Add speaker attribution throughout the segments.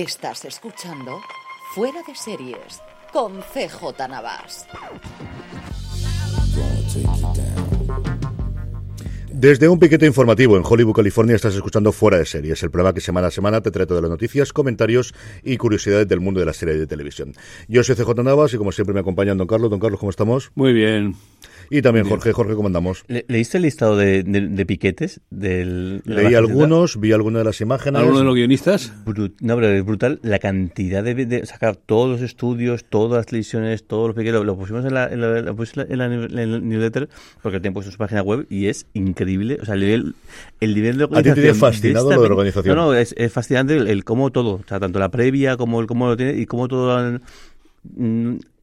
Speaker 1: Estás escuchando Fuera de Series con CJ Navas.
Speaker 2: Desde un piquete informativo en Hollywood, California, estás escuchando Fuera de Series, el programa que semana a semana te trae todas las noticias, comentarios y curiosidades del mundo de la serie de televisión. Yo soy CJ Navas y como siempre me acompañan Don Carlos. Don Carlos, ¿cómo estamos?
Speaker 3: Muy bien.
Speaker 2: Y también Jorge, Jorge, ¿cómo andamos?
Speaker 4: ¿Leíste el listado de, de, piquetes? Del,
Speaker 2: Leí algunos, vi algunas de las imágenes.
Speaker 3: ¿Algunos de los guionistas?
Speaker 4: no, pero es brutal la cantidad de, sacar todos los estudios, todas las televisiones, todos los piquetes. Lo, pusimos en la, en, la, en, la, newsletter porque tiempo puesto en su página web y es increíble. O sea, el nivel, el nivel de organización.
Speaker 2: ¿A ti te tiene fascinado lo de organización?
Speaker 4: No, no, es, fascinante el, cómo todo. O sea, tanto la previa como el cómo lo tiene y cómo todo han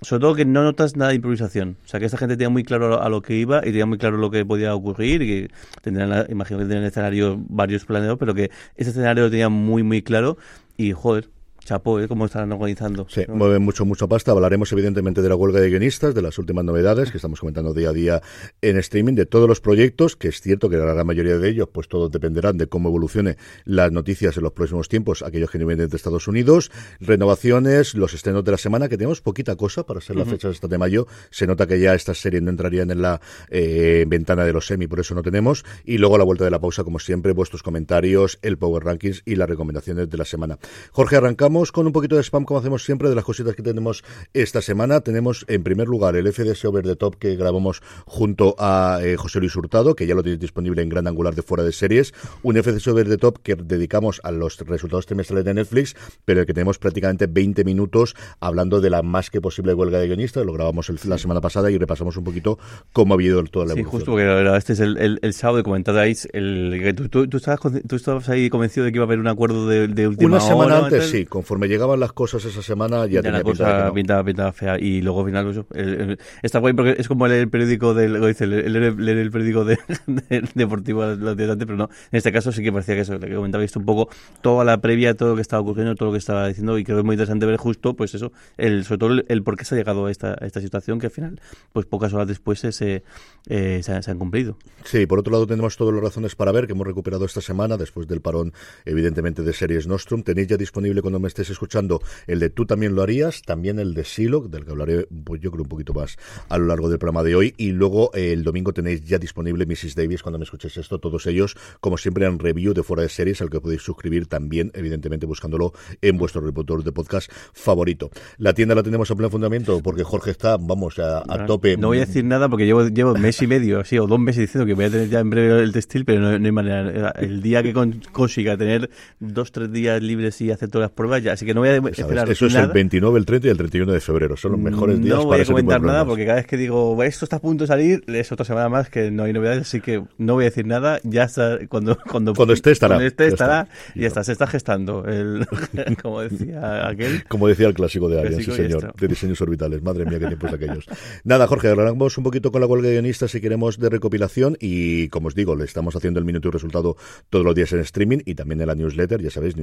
Speaker 4: sobre todo que no notas nada de improvisación. O sea, que esta gente tenía muy claro a lo que iba y tenía muy claro lo que podía ocurrir y que tendrían, imagino que tendrían el escenario varios planeados, pero que ese escenario lo tenía muy, muy claro y, joder, Chapo, ¿eh? ¿Cómo están organizando?
Speaker 2: Sí, mueven mucho, mucho pasta. Hablaremos evidentemente de la huelga de guionistas, de las últimas novedades que estamos comentando día a día en streaming, de todos los proyectos, que es cierto que la gran mayoría de ellos, pues todos dependerán de cómo evolucione las noticias en los próximos tiempos, aquellos que vienen de Estados Unidos, renovaciones, los estrenos de la semana, que tenemos poquita cosa para ser las fechas esta de mayo. Se nota que ya estas series no entrarían en la eh, ventana de los semi, por eso no tenemos. Y luego la vuelta de la pausa, como siempre, vuestros comentarios, el Power Rankings y las recomendaciones de la semana. Jorge, arrancamos con un poquito de spam, como hacemos siempre, de las cositas que tenemos esta semana. Tenemos, en primer lugar, el FDS Over the Top que grabamos junto a eh, José Luis Hurtado, que ya lo tenéis disponible en Gran Angular de Fuera de Series. Un FDS Over the Top que dedicamos a los resultados trimestrales de Netflix, pero el que tenemos prácticamente 20 minutos hablando de la más que posible huelga de guionistas. Lo grabamos la semana pasada y repasamos un poquito cómo ha habido toda la evolución.
Speaker 4: Sí, justo porque este es el, el, sábado de comentabais, el, tú, tú, estabas, tú estabas ahí convencido de que iba a haber un acuerdo de, de última
Speaker 2: Una semana antes, sí, con conforme llegaban las cosas esa semana ya, tenía
Speaker 4: la pinta, pinta, fea. Y luego al final pues, está guay porque es como leer el periódico del lo dice leer, el periódico de, deportivo pero no. En este caso sí que parecía que eso que comentabais un poco toda la previa todo lo que estaba ocurriendo todo lo que estaba diciendo y creo que es muy interesante ver justo pues eso el sobre todo el, por qué se ha llegado a esta, esta situación que al final pues pocas horas después se, eh, se, han cumplido.
Speaker 2: Sí por otro lado tenemos todas las razones para ver que hemos recuperado esta semana después del parón evidentemente de series Nostrum. Tenéis ya disponible cuando me estés escuchando el de Tú también lo harías, también el de Silo, del que hablaré pues yo creo un poquito más a lo largo del programa de hoy, y luego eh, el domingo tenéis ya disponible Mrs. Davis cuando me escuchéis esto, todos ellos, como siempre, en review de fuera de series, al que podéis suscribir también, evidentemente buscándolo en vuestro reproductor de podcast favorito. La tienda la tenemos a pleno fundamento porque Jorge está, vamos, a, tope.
Speaker 4: No voy a decir nada porque llevo, llevo mes y medio, así, o dos meses diciendo que voy a tener ya en breve el textil, pero no, hay manera. El día que consiga tener dos, tres días libres y hacer todas las pruebas, ya, así que no voy a
Speaker 2: eso es el 29, el 30 y el 31 de febrero. Son los mejores días
Speaker 4: no
Speaker 2: voy
Speaker 4: a comentar nada porque cada vez que digo esto está a punto de salir, es otra semana más que no hay novedades, así que no voy a decir nada. Ya está, cuando, cuando,
Speaker 2: cuando esté estará.
Speaker 4: Cuando esté estará y ya está, se está gestando. El, como decía aquel.
Speaker 2: Como decía el clásico de Arias, sí señor, de diseños orbitales. Madre mía, qué tiempos aquellos. Nada, Jorge, hablamos un poquito con la huelga de guionistas si queremos de recopilación y como os digo, le estamos haciendo el minuto y resultado todos los días en streaming y también en la newsletter, ya sabéis,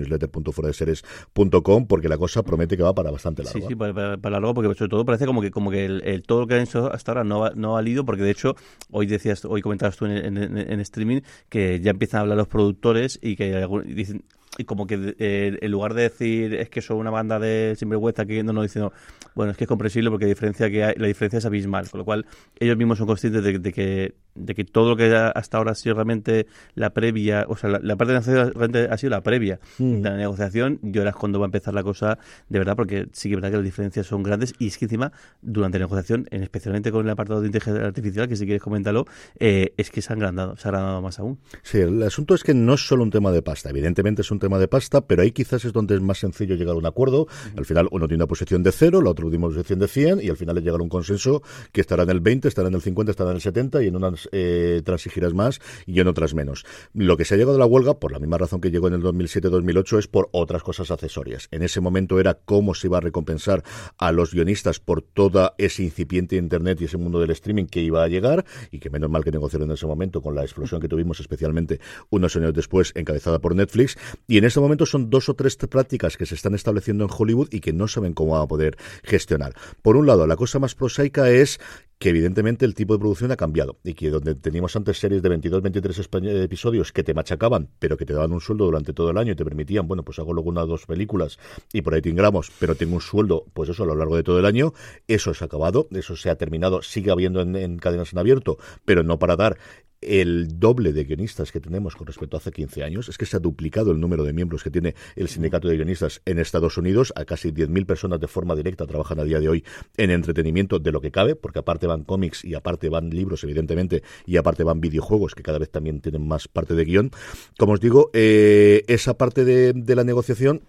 Speaker 2: porque la cosa promete que va para bastante largo.
Speaker 4: Sí, sí, para, para, largo, porque sobre todo parece como que como que el, todo lo que han hecho hasta ahora no, no ha valido, porque de hecho, hoy decías, hoy comentabas tú en, en, streaming que ya empiezan a hablar los productores y que dicen y como que eh, en lugar de decir es que son una banda de sinvergüenza que no diciendo bueno es que es comprensible porque la diferencia que hay, la diferencia es abismal con lo cual ellos mismos son conscientes de, que de que todo lo que hasta ahora ha sido realmente la previa o sea la, parte de la realmente ha sido la previa mm. de la negociación y ahora es cuando va a empezar la cosa de verdad porque sí que es verdad que las diferencias son grandes y es que encima durante la negociación especialmente con el apartado de inteligencia artificial que si quieres comentarlo eh, es que se han agrandado se ha agrandado más aún
Speaker 2: sí el asunto es que no es solo un tema de pasta evidentemente es un tema de pasta, pero ahí quizás es donde es más sencillo llegar a un acuerdo. Al final uno tiene una posición de cero, el otro tiene una posición de 100 y al final es llegar a un consenso que estará en el 20, estará en el 50, estará en el 70 y en unas eh, transigirás más y en otras menos. Lo que se ha llegado a la huelga, por la misma razón que llegó en el 2007-2008, es por otras cosas accesorias. En ese momento era cómo se iba a recompensar a los guionistas por toda ese incipiente Internet y ese mundo del streaming que iba a llegar y que menos mal que negociaron en ese momento con la explosión que tuvimos, especialmente unos años después, encabezada por Netflix. Y en este momento son dos o tres prácticas que se están estableciendo en Hollywood y que no saben cómo van a poder gestionar. Por un lado, la cosa más prosaica es que evidentemente el tipo de producción ha cambiado y que donde teníamos antes series de 22, 23 episodios que te machacaban, pero que te daban un sueldo durante todo el año y te permitían, bueno, pues hago luego una o dos películas y por ahí te ingramos, pero tengo un sueldo, pues eso a lo largo de todo el año, eso se ha acabado, eso se ha terminado, sigue habiendo en cadenas en abierto, pero no para dar el doble de guionistas que tenemos con respecto a hace 15 años. Es que se ha duplicado el número de miembros que tiene el sindicato de guionistas en Estados Unidos. A casi 10.000 personas de forma directa trabajan a día de hoy en entretenimiento de lo que cabe, porque aparte van cómics y aparte van libros, evidentemente, y aparte van videojuegos que cada vez también tienen más parte de guion. Como os digo, eh, esa parte de, de la negociación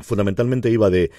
Speaker 2: fundamentalmente iba de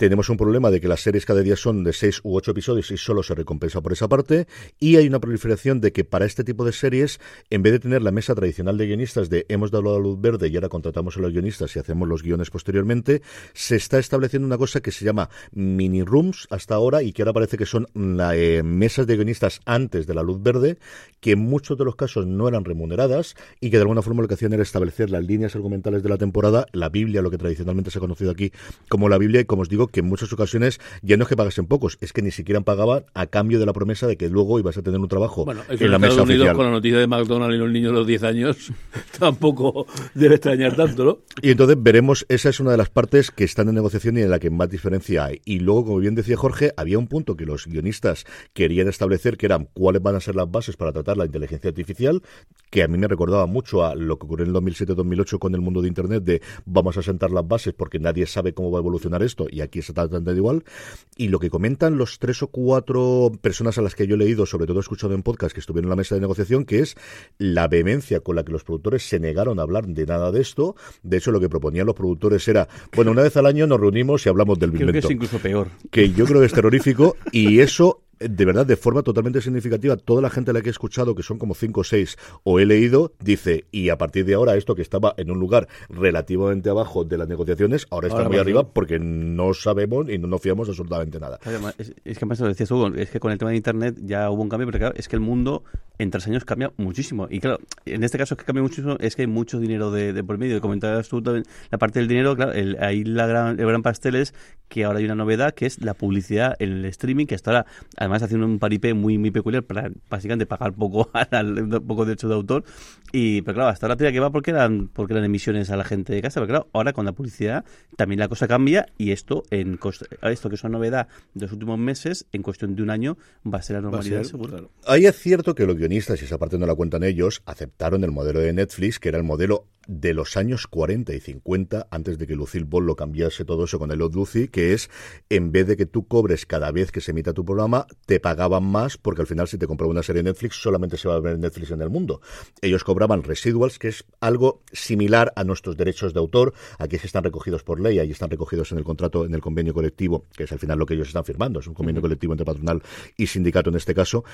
Speaker 2: tenemos un problema de que las series cada día son de seis u ocho episodios y solo se recompensa por esa parte. Y hay una proliferación de que para este tipo de series, en vez de tener la mesa tradicional de guionistas de hemos dado la luz verde y ahora contratamos a los guionistas y hacemos los guiones posteriormente, se está estableciendo una cosa que se llama mini rooms hasta ahora y que ahora parece que son la, eh, mesas de guionistas antes de la luz verde, que en muchos de los casos no eran remuneradas y que de alguna forma lo que hacían era establecer las líneas argumentales de la temporada, la Biblia, lo que tradicionalmente se ha conocido aquí como la Biblia, y como os digo, que en muchas ocasiones ya no es que pagasen pocos, es que ni siquiera pagaban a cambio de la promesa de que luego ibas a tener un trabajo
Speaker 3: bueno, en la mesa Unidos con la noticia de McDonald's y los niños de los 10 años tampoco debe extrañar tanto, ¿no?
Speaker 2: Y entonces veremos, esa es una de las partes que están en negociación y en la que más diferencia hay. Y luego, como bien decía Jorge, había un punto que los guionistas querían establecer, que eran cuáles van a ser las bases para tratar la inteligencia artificial, que a mí me recordaba mucho a lo que ocurrió en el 2007-2008 con el mundo de Internet, de vamos a sentar las bases porque nadie sabe cómo va a evolucionar esto, y aquí se de igual. Y lo que comentan los tres o cuatro personas a las que yo he leído, sobre todo he escuchado en podcast que estuvieron en la mesa de negociación, que es la vehemencia con la que los productores se negaron a hablar de nada de esto. De hecho, lo que proponían los productores era, bueno, una vez al año nos reunimos y hablamos del
Speaker 4: creo que es incluso peor.
Speaker 2: Que yo creo que es terrorífico y eso de verdad, de forma totalmente significativa, toda la gente a la que he escuchado, que son como cinco o seis, o he leído, dice, y a partir de ahora esto que estaba en un lugar relativamente abajo de las negociaciones, ahora está muy arriba porque no sabemos y no nos fiamos absolutamente nada.
Speaker 4: Es, es que lo decías Hugo, es que con el tema de Internet ya hubo un cambio, pero claro, es que el mundo en tres años cambia muchísimo. Y claro, en este caso es que cambia muchísimo, es que hay mucho dinero de, por medio. Comentabas tú también la parte del dinero, claro, ahí la gran, el gran pastel es que ahora hay una novedad que es la publicidad en el streaming, que hasta ahora además haciendo un paripé muy muy peculiar para básicamente pagar poco poco derecho de autor. Y pero claro hasta ahora tira que va porque eran porque eran emisiones a la gente de casa. Pero claro ahora con la publicidad también la cosa cambia y esto en esto que es una novedad de los últimos meses en cuestión de un año va a ser la normalidad seguro.
Speaker 2: ahí es cierto que los guionistas y esa parte no la cuentan ellos aceptaron el modelo de Netflix que era el modelo de los años 40 y 50, antes de que Lucille Ball lo cambiase todo eso con el Odd Lucy, que es, en vez de que tú cobres cada vez que se emita tu programa, te pagaban más, porque al final si te compraba una serie de Netflix, solamente se va a ver Netflix en el mundo. Ellos cobraban residuals, que es algo similar a nuestros derechos de autor. Aquí se están recogidos por ley, ahí están recogidos en el contrato, en el convenio colectivo, que es al final lo que ellos están firmando, es un convenio colectivo entre patronal y sindicato en este caso.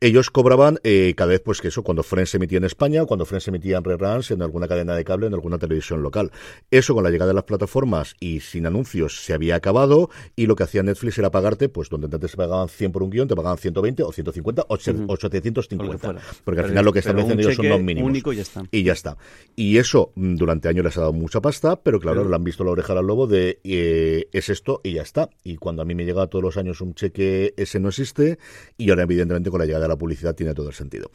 Speaker 2: Ellos cobraban eh, cada vez, pues que eso, cuando Friends se emitía en España, cuando Friends se emitía en reruns, en alguna cadena de cable, en alguna televisión local. Eso con la llegada de las plataformas y sin anuncios se había acabado y lo que hacía Netflix era pagarte, pues donde antes se pagaban 100 por un guion, te pagaban 120 o 150 o 850. Porque al final lo que establecen ellos son los mínimos.
Speaker 4: y, ya está.
Speaker 2: y ya está. Y eso mm, durante años les ha dado mucha pasta, pero claro, lo han visto la oreja al lobo de eh, es esto y ya está. Y cuando a mí me llega todos los años un cheque, ese no existe y ahora evidentemente con la llegada de la publicidad tiene todo el sentido.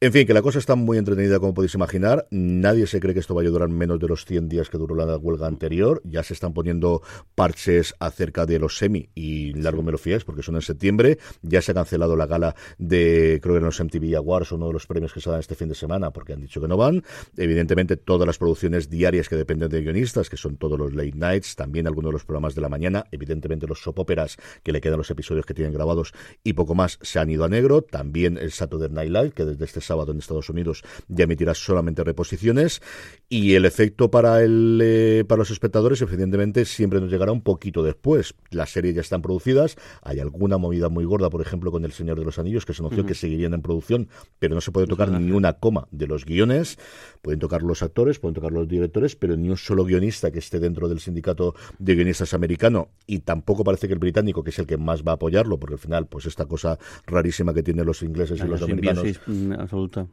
Speaker 2: En fin, que la cosa está muy entretenida como podéis imaginar. Nadie se cree que esto vaya a durar menos de los 100 días que duró la huelga anterior. Ya se están poniendo parches acerca de los semi y largo me lo fíes porque son en septiembre. Ya se ha cancelado la gala de, creo que eran los MTV Awards, uno de los premios que se dan este fin de semana porque han dicho que no van. Evidentemente todas las producciones diarias que dependen de guionistas, que son todos los late nights, también algunos de los programas de la mañana, evidentemente los soap operas que le quedan los episodios que tienen grabados y poco más se han ido a negro. También el Saturday Night Live, que desde este sábado en Estados Unidos ya emitirá solamente reposiciones. Y el efecto para el eh, para los espectadores, evidentemente, siempre nos llegará un poquito después. Las series ya están producidas, hay alguna movida muy gorda, por ejemplo, con El Señor de los Anillos, que se anunció que seguirían en producción, pero no se puede tocar ni una coma de los guiones. Pueden tocar los actores, pueden tocar los directores, pero ni un solo guionista que esté dentro del sindicato de guionistas americano, y tampoco parece que el británico, que es el que más va a apoyarlo, porque al final, pues esta cosa rarísima que tienen los ingleses y los americanos.
Speaker 4: Mm, absoluta.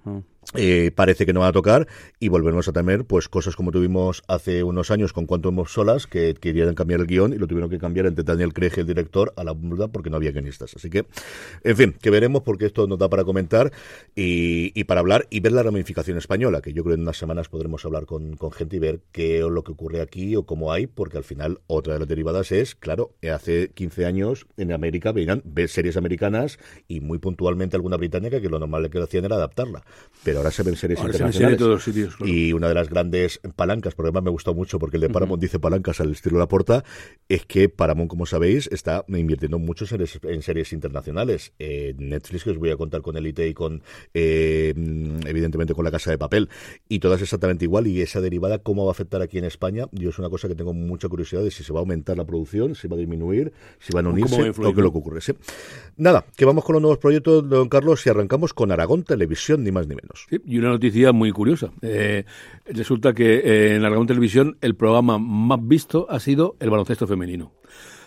Speaker 2: Eh, parece que no va a tocar y volvemos a tener pues cosas como tuvimos hace unos años con Quantum Solas, que querían cambiar el guion y lo tuvieron que cambiar entre Daniel Craig, el director, a la verdad porque no había guionistas. Así que, en fin, que veremos porque esto nos da para comentar y, para hablar y ver la ramificación española, que yo creo en unas semanas podremos hablar con, gente y ver qué es lo que ocurre aquí o cómo hay, porque al final otra de las derivadas es, claro, hace 15 años en América venían ver series americanas y muy puntualmente alguna británica que lo normal que hacían era adaptarla. Pero ahora se ven series internacionales. Y una de las grandes palancas, porque además me gustó mucho porque el de Paramount dice palancas al estilo La Porta, es que Paramount, como sabéis, está invirtiendo mucho en series, internacionales. Eh, Netflix, que os voy a contar con Elite y con, eh, evidentemente, con La Casa de Papel. Y todas exactamente igual. Y esa derivada, ¿cómo va a afectar aquí en España? Yo es una cosa que tengo mucha curiosidad de si se va a aumentar la producción, si va a disminuir, si van a unirse o qué es lo que ocurre. Nada, que vamos con los nuevos proyectos, don Carlos, y arrancamos con Aragón Televisión, ni más ni menos.
Speaker 3: y una noticia muy curiosa. Eh, resulta que eh, en Aragón Televisión el programa más visto ha sido el baloncesto femenino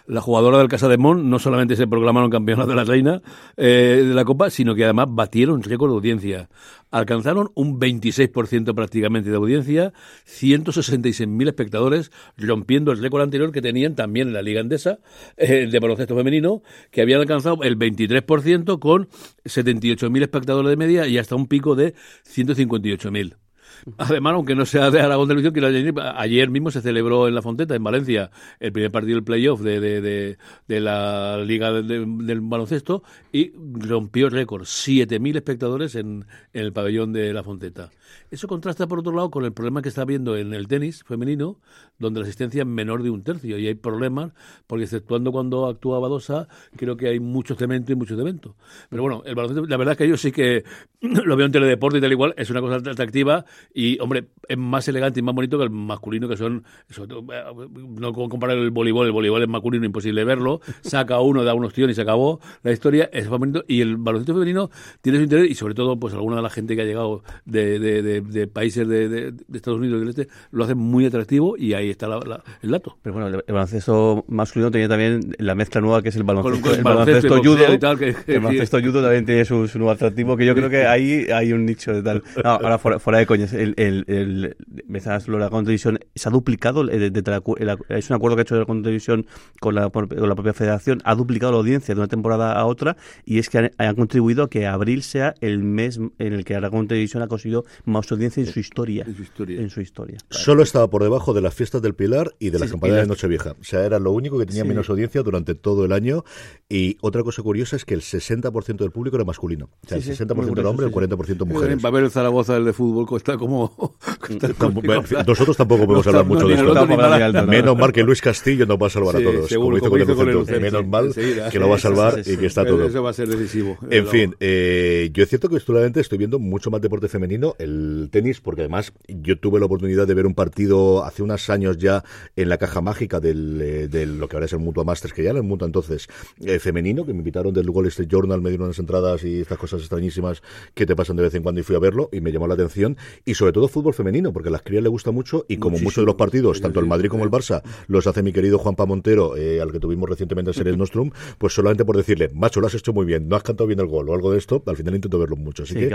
Speaker 3: la jugadora del Casa de Mon no solamente se proclamaron campeonas de la reina eh, de la Copa, sino que además batieron récord de audiencia. Alcanzaron un 26% prácticamente de audiencia, 166.000 espectadores, rompiendo el récord anterior que tenían también en la Liga Andesa eh, de baloncesto femenino, que habían alcanzado el 23% con 78.000 espectadores de media y hasta un pico de 158.000. Además, aunque no sea de Aragón Televisión, quiero ayer mismo se celebró en La Fonteta, en Valencia, el primer partido del playoff de, de, de, la Liga del Baloncesto y rompió el récord, 7.000 espectadores en, en, el pabellón de La Fonteta. Eso contrasta, por otro lado, con el problema que está habiendo en el tenis femenino, donde la asistencia es menor de un tercio y hay problemas, porque exceptuando cuando actúa Badosa, creo que hay mucho cemento y mucho cemento. Pero bueno, el baloncesto, la verdad es que yo sí que lo veo en teledeporte y tal igual, es una cosa atractiva y, hombre, es más elegante y más bonito que el masculino, que son, no comparar el voleibol, el voleibol es masculino, imposible verlo, saca uno, da unos tíos y se acabó la historia, es más bonito, y el baloncesto femenino tiene su interés, y sobre todo, pues alguna de la gente que ha llegado de, de, países de, Estados Unidos del Este, lo hace muy atractivo, y ahí está el dato.
Speaker 4: Pero bueno, el, baloncesto masculino tenía también la mezcla nueva que es el baloncesto, el baloncesto, judo, el baloncesto judo también tiene su, nuevo atractivo, que yo creo que ahí hay un nicho de tal. ahora fuera, fuera de coñas, el, el, la Televisión se ha duplicado, es un acuerdo que ha hecho la Televisión con la, con la propia federación, ha duplicado la audiencia de una temporada a otra y es que han, contribuido a que abril sea el mes en el que Aragón Televisión ha conseguido más audiencia en su historia. En su historia.
Speaker 2: Solo estaba por debajo de las fiestas del Pilar y de la campaña de Nochevieja. O sea, era lo único que tenía menos audiencia durante todo el año. Y otra cosa curiosa es que el 60% del público era masculino. O sea, el 60% era hombre, el 40% mujeres.
Speaker 3: En papel Zaragoza el de fútbol cuesta como
Speaker 2: nosotros tampoco podemos hablar mucho de esto. Menos mal que Luis Castillo nos va a salvar a todos. Menos mal que lo va a salvar y que está todo.
Speaker 3: Eso va a ser decisivo.
Speaker 2: En fin, eh, yo es cierto que últimamente estoy viendo mucho más deporte femenino, el tenis, porque además yo tuve la oportunidad de ver un partido hace unos años ya en la caja mágica del, eh, de lo que ahora es el Mutua Masters, que ya era el Mutua entonces eh, femenino, que me invitaron del Wall Street Journal, me dieron unas entradas y estas cosas extrañísimas que te pasan de vez en cuando y fui a verlo y me llamó la atención. Y sobre todo fútbol femenino, porque a las crías le gusta mucho y como muchos de los partidos, tanto el Madrid como el Barça, los hace mi querido Juanpa Montero, eh, al que tuvimos recientemente en Series Nostrum, pues solamente por decirle, macho, lo has hecho muy bien, no has cantado bien el gol o algo de esto, al final intento verlo mucho. Así que...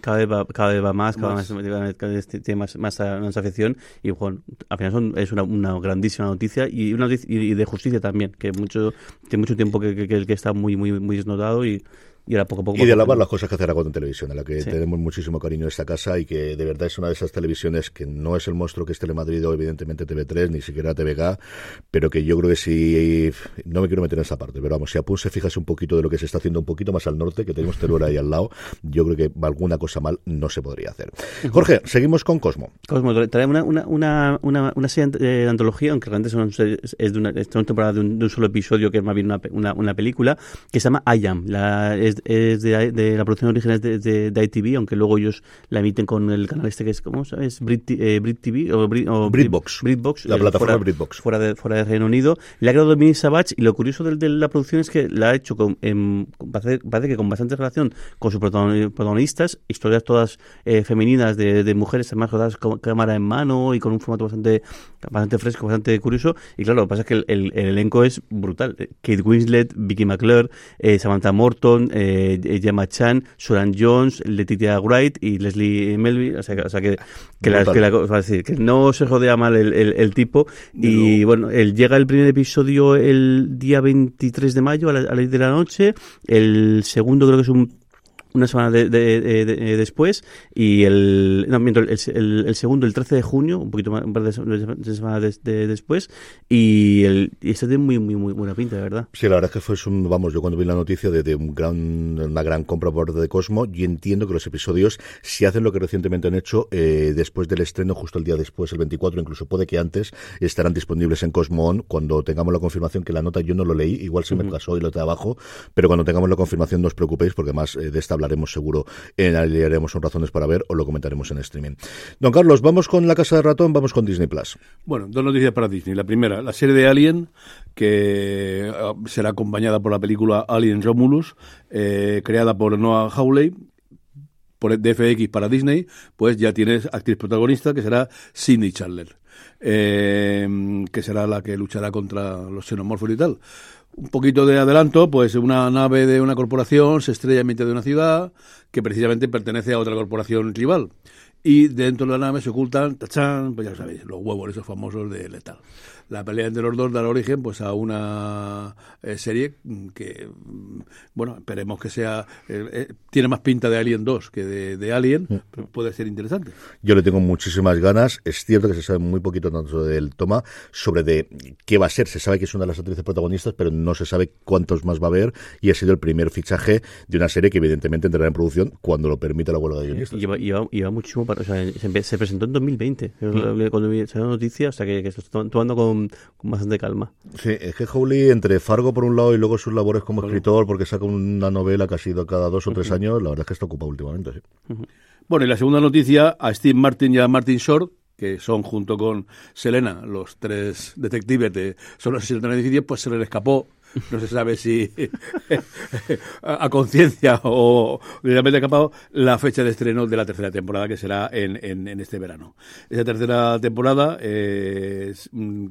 Speaker 4: cada, vez va, cada vez va más, cada vez más, tiene más, más, afición y bueno, al final es una, una, grandísima noticia y, una, y de justicia también, que mucho, que mucho tiempo que, que, que está muy, muy, muy desnotado y y poco poco.
Speaker 2: Y de alabar las cosas que hace Aragón en televisión, a la que tenemos muchísimo cariño en esta casa y que de verdad es una de esas televisiones que no es el monstruo que es Telemadrid o evidentemente TV3, ni siquiera TVG, pero que yo creo que si, no me quiero meter en esa parte, pero vamos, si Apun se fijase un poquito de lo que se está haciendo un poquito más al norte, que tenemos Teruel ahí al lado, yo creo que alguna cosa mal no se podría hacer. Jorge, seguimos con Cosmo.
Speaker 4: Cosmo, traemos una, una, una, una, serie de antología, aunque realmente son, es de una, temporada de un, solo episodio, que es más bien una, una, película, que se llama I Am. La, es, es de, la producción original de, de, de, ITV, aunque luego ellos la emiten con el canal este que es, ¿cómo sabes? Brit, eh, Brit TV o,
Speaker 2: Britbox.
Speaker 4: Britbox.
Speaker 2: La plataforma fuera, Britbox.
Speaker 4: Fuera de, fuera de Reino Unido. Le ha creado Dominic Savage y lo curioso de, la producción es que la ha hecho con, parece, que con bastante relación con sus protagonistas, historias todas eh, femeninas de, de mujeres además con cámara en mano y con un formato bastante, bastante fresco, bastante curioso. Y claro, lo que pasa es que el, el, elenco es brutal. Kate Winslet, Vicky McClure, eh, Samantha Morton, eh, Gemma Chan, Soran Jones, Letitia Wright y Leslie Melville. O sea, que- o sea que, que, la- que la- que no se jodea mal el, el- el tipo. Y bueno, él llega el primer episodio el día 23 de mayo a la- a las 10 de la noche. El segundo creo que es un una semana de- de- de- de- después y el, no, miento, el, el- el segundo el 13 de junio un poquito más un par de, se- de semanas des- de- después y el y este tiene muy muy muy buena pinta de verdad.
Speaker 2: Sí, la verdad es que fue un, vamos, yo cuando vi la noticia de, un gran, una gran compra por parte de Cosmo, y entiendo que los episodios, si hacen lo que recientemente han hecho, eh, después del estreno, justo el día después, el 24, incluso puede que antes, estarán disponibles en Cosmo On, cuando tengamos la confirmación, que la nota yo no lo leí, igual se me pasó y lo de abajo, pero cuando tengamos la confirmación no os preocupéis, porque más eh, de esta hablaremos seguro, en haremos un razones para ver, o lo comentaremos en streaming. Don Carlos, vamos con la casa de ratón, vamos con Disney Plus.
Speaker 3: Bueno, dos noticias para Disney. La primera, la serie de Alien, que ah, será acompañada por la película Alien Romulus, eh, creada por Noah Hawley, por DFX para Disney, pues ya tienes actriz protagonista que será Sidney Chandler, eh, que será la que luchará contra los xenomorfos y tal. Un poquito de adelanto, pues una nave de una corporación se estrella en mitad de una ciudad que precisamente pertenece a otra corporación rival. Y dentro de la nave se ocultan, tachán, pues ya sabéis, los huevos esos famosos de Letal. La pelea entre los dos da origen pues a una eh, serie mm, que, mm, bueno, esperemos que sea, eh, eh, tiene más pinta de Alien 2 que de, de Alien, pero puede ser interesante.
Speaker 2: Yo le tengo muchísimas ganas. Es cierto que se sabe muy poquito tanto del toma sobre de qué va a ser. Se sabe que es una de las actrices protagonistas, pero no se sabe cuántos más va a haber. Y ha sido el primer fichaje de una serie que evidentemente entrará en producción cuando lo permita la huelga de guionistas.
Speaker 4: y lleva, lleva, lleva muchísimo para, o sea, se, se presentó en 2020 es lo que- cuando vi esa noticia o sea que, que se está tomando con, con bastante calma
Speaker 2: Sí, es que Howley, entre Fargo por un lado y luego sus labores como escritor, porque saca una novela que ha sido cada dos o tres años, la verdad es que está ocupado últimamente. Sí.
Speaker 3: Bueno, y la segunda noticia, a Steve Martin y a Martin Short, que son junto con Selena los tres detectives de Solo se del edificio, pues se les escapó. No se sabe si a, conciencia o directamente escapado la fecha de estreno de la tercera temporada que será en, en, este verano. Esa tercera temporada eh, es mm,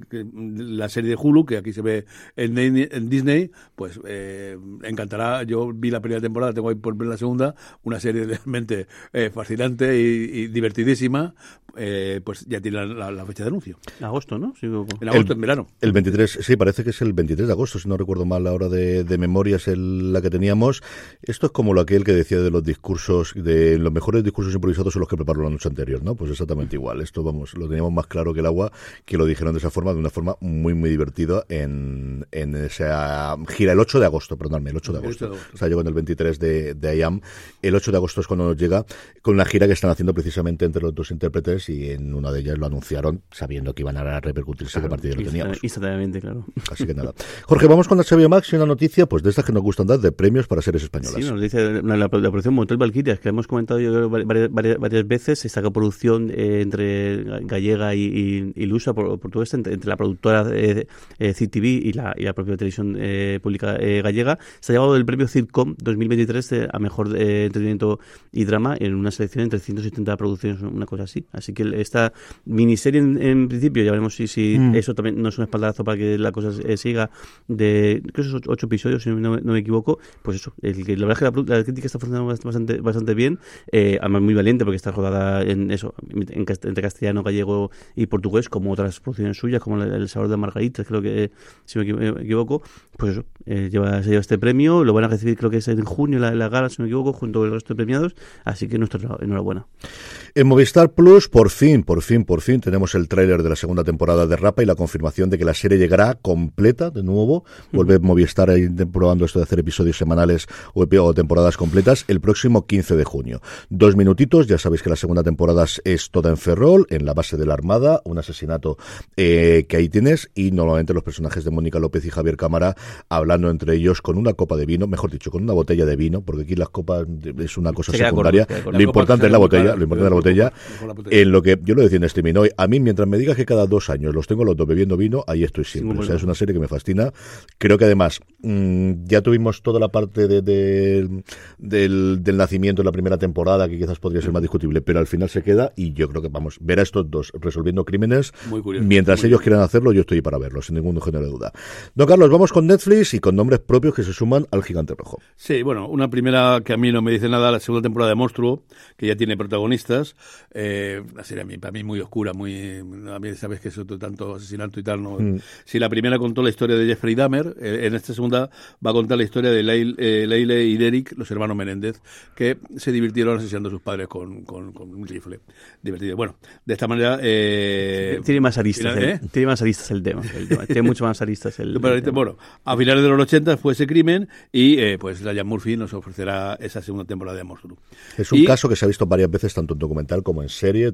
Speaker 3: la serie de Hulu que aquí se ve en, Disney- pues eh, encantará. Yo vi la primera temporada, tengo ahí por ver la segunda, una serie realmente eh, fascinante y divertidísima. Eh, pues ya tiene la, la- la fecha de anuncio.
Speaker 4: agosto no Sí, o-
Speaker 3: En agosto,
Speaker 2: El-
Speaker 3: en verano.
Speaker 2: El 23, sí, parece que es el 23 de agosto, si no recuerdo mal la hora de, de memoria, es el- la que teníamos. Esto es como lo aquel que decía de los discursos, de los mejores discursos improvisados son los que preparo la noche anterior, ¿no? Pues exactamente igual. Esto, vamos, lo teníamos más claro que el agua, que lo dijeron de esa forma, de una forma muy, muy divertida en, en esa gira el 8 de agosto, perdóname, el 8 de
Speaker 3: El 8
Speaker 2: agosto.
Speaker 3: de agosto.
Speaker 2: O sea, llegó en el 23 de, de IAM. El 8 de agosto es cuando nos llega, con una gira que están haciendo precisamente entre los dos intérpretes y en una de ellas lo anunciaron sabiendo que iban a repercutirse que a partir de lo teníamos.
Speaker 4: instantáneamente claro
Speaker 2: Así que nada. Jorge, vamos con HBO Max y una noticia, pues de estas que nos gustan dar, de premios para series españolas.
Speaker 4: Sí, nos dice la, la, la producción Motel Valkyrias, que hemos comentado yo creo, varias, varias, varias veces, esta producción eh, entre gallega y, y, y lusa, por, portuguesa, entre, entre la productora eh, eh, CTV y la, y la propia televisión eh, pública eh, gallega, se ha llevado el premio CIRCOM 2023 de- a mejor eh, entretenimiento y drama en una selección entre 170 producciones, una cosa así. Así que esta miniserie, en, en principio, ya veremos si, si
Speaker 2: Mm.
Speaker 4: eso también no es un espaldarazo para que la cosa eh, siga, de creo que esos ocho, ocho episodios, si no, me- no me equivoco, pues eso, el, que- la verdad es que la, crítica está funcionando bast- bastante, bastante bien, eh, además muy valiente porque está rodada en eso, en entre castellano, gallego y portugués, como otras producciones suyas, como la- El sabor de Margarita, creo que, si me equivoco, pues eso, eh, lleva, se lleva este premio, lo van a recibir creo que es en junio la, la gala, si no me equivoco, junto con el resto de premiados, así que nuestra enhorabuena.
Speaker 2: En Movistar Plus, por fin, por fin, por fin, tenemos el tráiler de la segunda temporada de Rapa y la confirmación de que la serie llegará completa de nuevo. Vuelve Movistar a ir probando esto de hacer episodios semanales o, o temporadas completas el próximo 15 de junio. Dos minutitos, ya sabéis que la segunda temporada es- toda en Ferrol, en la base de la Armada, un asesinato eh, que ahí tienes y normalmente los personajes de Mónica López y Javier Cámara hablando entre ellos con una copa de vino, mejor dicho, con una botella de vino, porque aquí las copas es una cosa secundaria. Lo importante es la botella, lo importante es la botella.
Speaker 3: Mejor la botella.
Speaker 2: En lo que yo lo decía en streaming hoy, a mí mientras me digas que cada dos años los tengo los dos bebiendo vino, ahí estoy siempre.
Speaker 4: Ningún
Speaker 2: O sea, es una serie que me fascina. Creo que además mm, ya tuvimos toda la parte de, de- del, del nacimiento de la primera temporada, que quizás podría ser más discutible, pero al final se queda y yo creo que vamos, ver a estos dos resolviendo crímenes,
Speaker 3: Muy curioso,
Speaker 2: mientras
Speaker 3: muy
Speaker 2: ellos quieran hacerlo, yo estoy para verlo, sin ningún género de duda. Don Carlos, vamos con Netflix y con nombres propios que se suman al gigante rojo.
Speaker 3: Sí, bueno, una primera que a mí no me dice nada, la segunda temporada de Monstruo, que ya tiene protagonistas. Eh, una serie para mí muy oscura, muy. A mí sabes que es otro tanto asesinato y tal. ¿no? Si la primera contó la historia de Jeffrey Dahmer, eh, en esta segunda va a contar la historia de Leil- eh, Leile y Derek, los hermanos Menéndez, que se divirtieron asesinando a sus padres con, con, con un rifle. Divertido. Bueno, de esta manera. Eh,
Speaker 4: Tiene más aristas,
Speaker 3: final-
Speaker 4: el,
Speaker 3: ¿eh?
Speaker 4: tiene más aristas el tema. el tema. Tiene mucho más aristas el,
Speaker 3: Pero,
Speaker 4: el tema.
Speaker 3: bueno, a finales de los 80 fue ese crimen y eh, pues Ryan Murphy nos ofrecerá esa segunda temporada de Monstruo.
Speaker 2: Es un
Speaker 3: Y-
Speaker 2: caso que se ha visto varias veces, tanto en documental como en serie.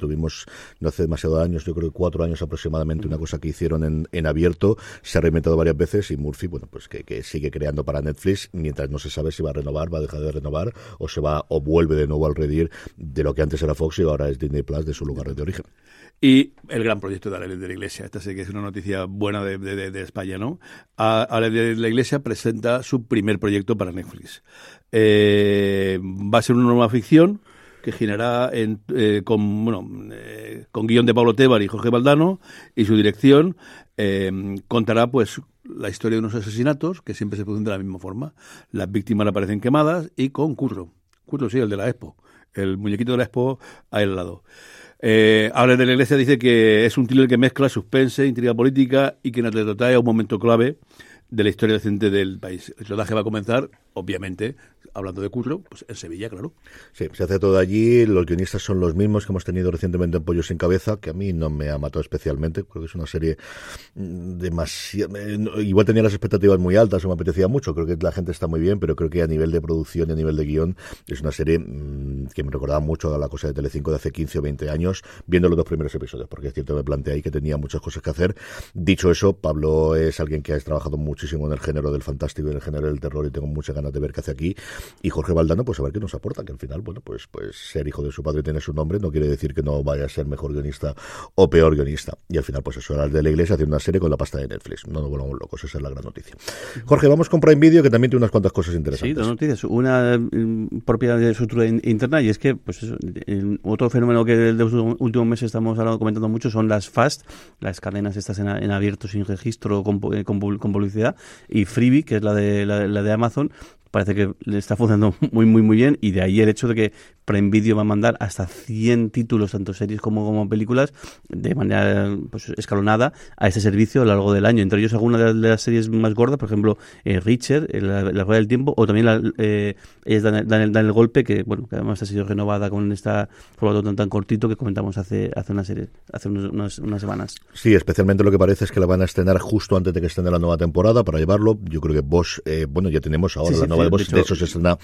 Speaker 2: No hace demasiado años, yo creo que cuatro años aproximadamente, una cosa que hicieron en, en abierto. Se ha reinventado varias veces y Murphy, bueno, pues que, sigue creando para Netflix mientras no se sabe si va a renovar, va a dejar de renovar o se va o vuelve de nuevo al redir de lo que antes era Fox y ahora es Disney Plus de su lugar de origen.
Speaker 3: Y el gran proyecto de Ale de la Iglesia. Esta sí que es una noticia buena de, de- de- España, ¿no? A- Ale de la Iglesia presenta su primer proyecto para Netflix. Eh, va a ser una nueva ficción que girará en, eh, con, bueno, eh, con guion de Pablo Tebar y Jorge Valdano y su dirección eh, contará pues la historia de unos asesinatos que siempre se producen de la misma forma. Las víctimas aparecen quemadas y con Curro. Curro, sí, el de la Expo. El muñequito de la Expo ahí al lado. Eh, ahora de la Iglesia dice que es un thriller que mezcla suspense, intriga política y que nos a un momento clave de la historia reciente del país. El rodaje va a comenzar, obviamente, hablando de Curro, pues en Sevilla, claro.
Speaker 2: Sí, se hace todo allí. Los guionistas son los mismos que hemos tenido recientemente en Pollo sin Cabeza, que a mí no me ha matado especialmente. Creo que es una serie demasiado. Igual tenía las expectativas muy altas o me apetecía mucho. Creo que la gente está muy bien, pero creo que a nivel de producción y a nivel de guion es una serie mm, que me recordaba mucho a la cosa de Telecinco de hace 15 o 20 años, viendo los dos primeros episodios, porque es cierto, me planteé ahí que tenía muchas cosas que hacer. Dicho eso, Pablo es alguien que ha trabajado muchísimo en el género del fantástico y en el género del terror y tengo muchas ganas de ver qué hace aquí. Y Jorge Valdano, pues a ver qué nos aporta, que al final, bueno, pues, pues ser hijo de su padre y tener su nombre no quiere decir que no vaya a ser mejor guionista o peor guionista. Y al final, pues eso era el de la iglesia haciendo una serie con la pasta de Netflix. No nos volvamos locos, esa es la gran noticia. Jorge, vamos con Prime Video, que también tiene unas cuantas cosas
Speaker 4: Sí,
Speaker 2: interesantes.
Speaker 4: dos noticias. Una mm, propiedad de in- interna y es que, pues eso, otro fenómeno que de los últimos meses estamos hablando, comentando mucho son las FAST, las cadenas estas en, en abierto sin registro con, eh, con, con publicidad y Freebie, que es la de, la, la de Amazon, parece que le está funcionando muy, muy, muy bien y de ahí el hecho de que Prime Video va a mandar hasta 100 títulos, tanto series como, como películas, de manera pues, escalonada a este servicio a lo largo del año. Entre ellos algunas de las- de las series más gordas, por ejemplo, eh, Richard, eh, la, la Rueda del Tiempo, o también la, eh, ellas dan, el- dan el, dan el golpe, que bueno que además ha sido renovada con esta formato tan, tan cortito que comentamos hace, hace una serie, hace unos- unas, unas semanas.
Speaker 2: Sí, especialmente lo que parece es que la van a estrenar justo antes de que estrene la nueva temporada para llevarlo. Yo creo que Bosch, eh, bueno, ya tenemos ahora
Speaker 4: Sí,
Speaker 2: nueva
Speaker 4: sí,
Speaker 2: de
Speaker 4: de
Speaker 2: eso se estrena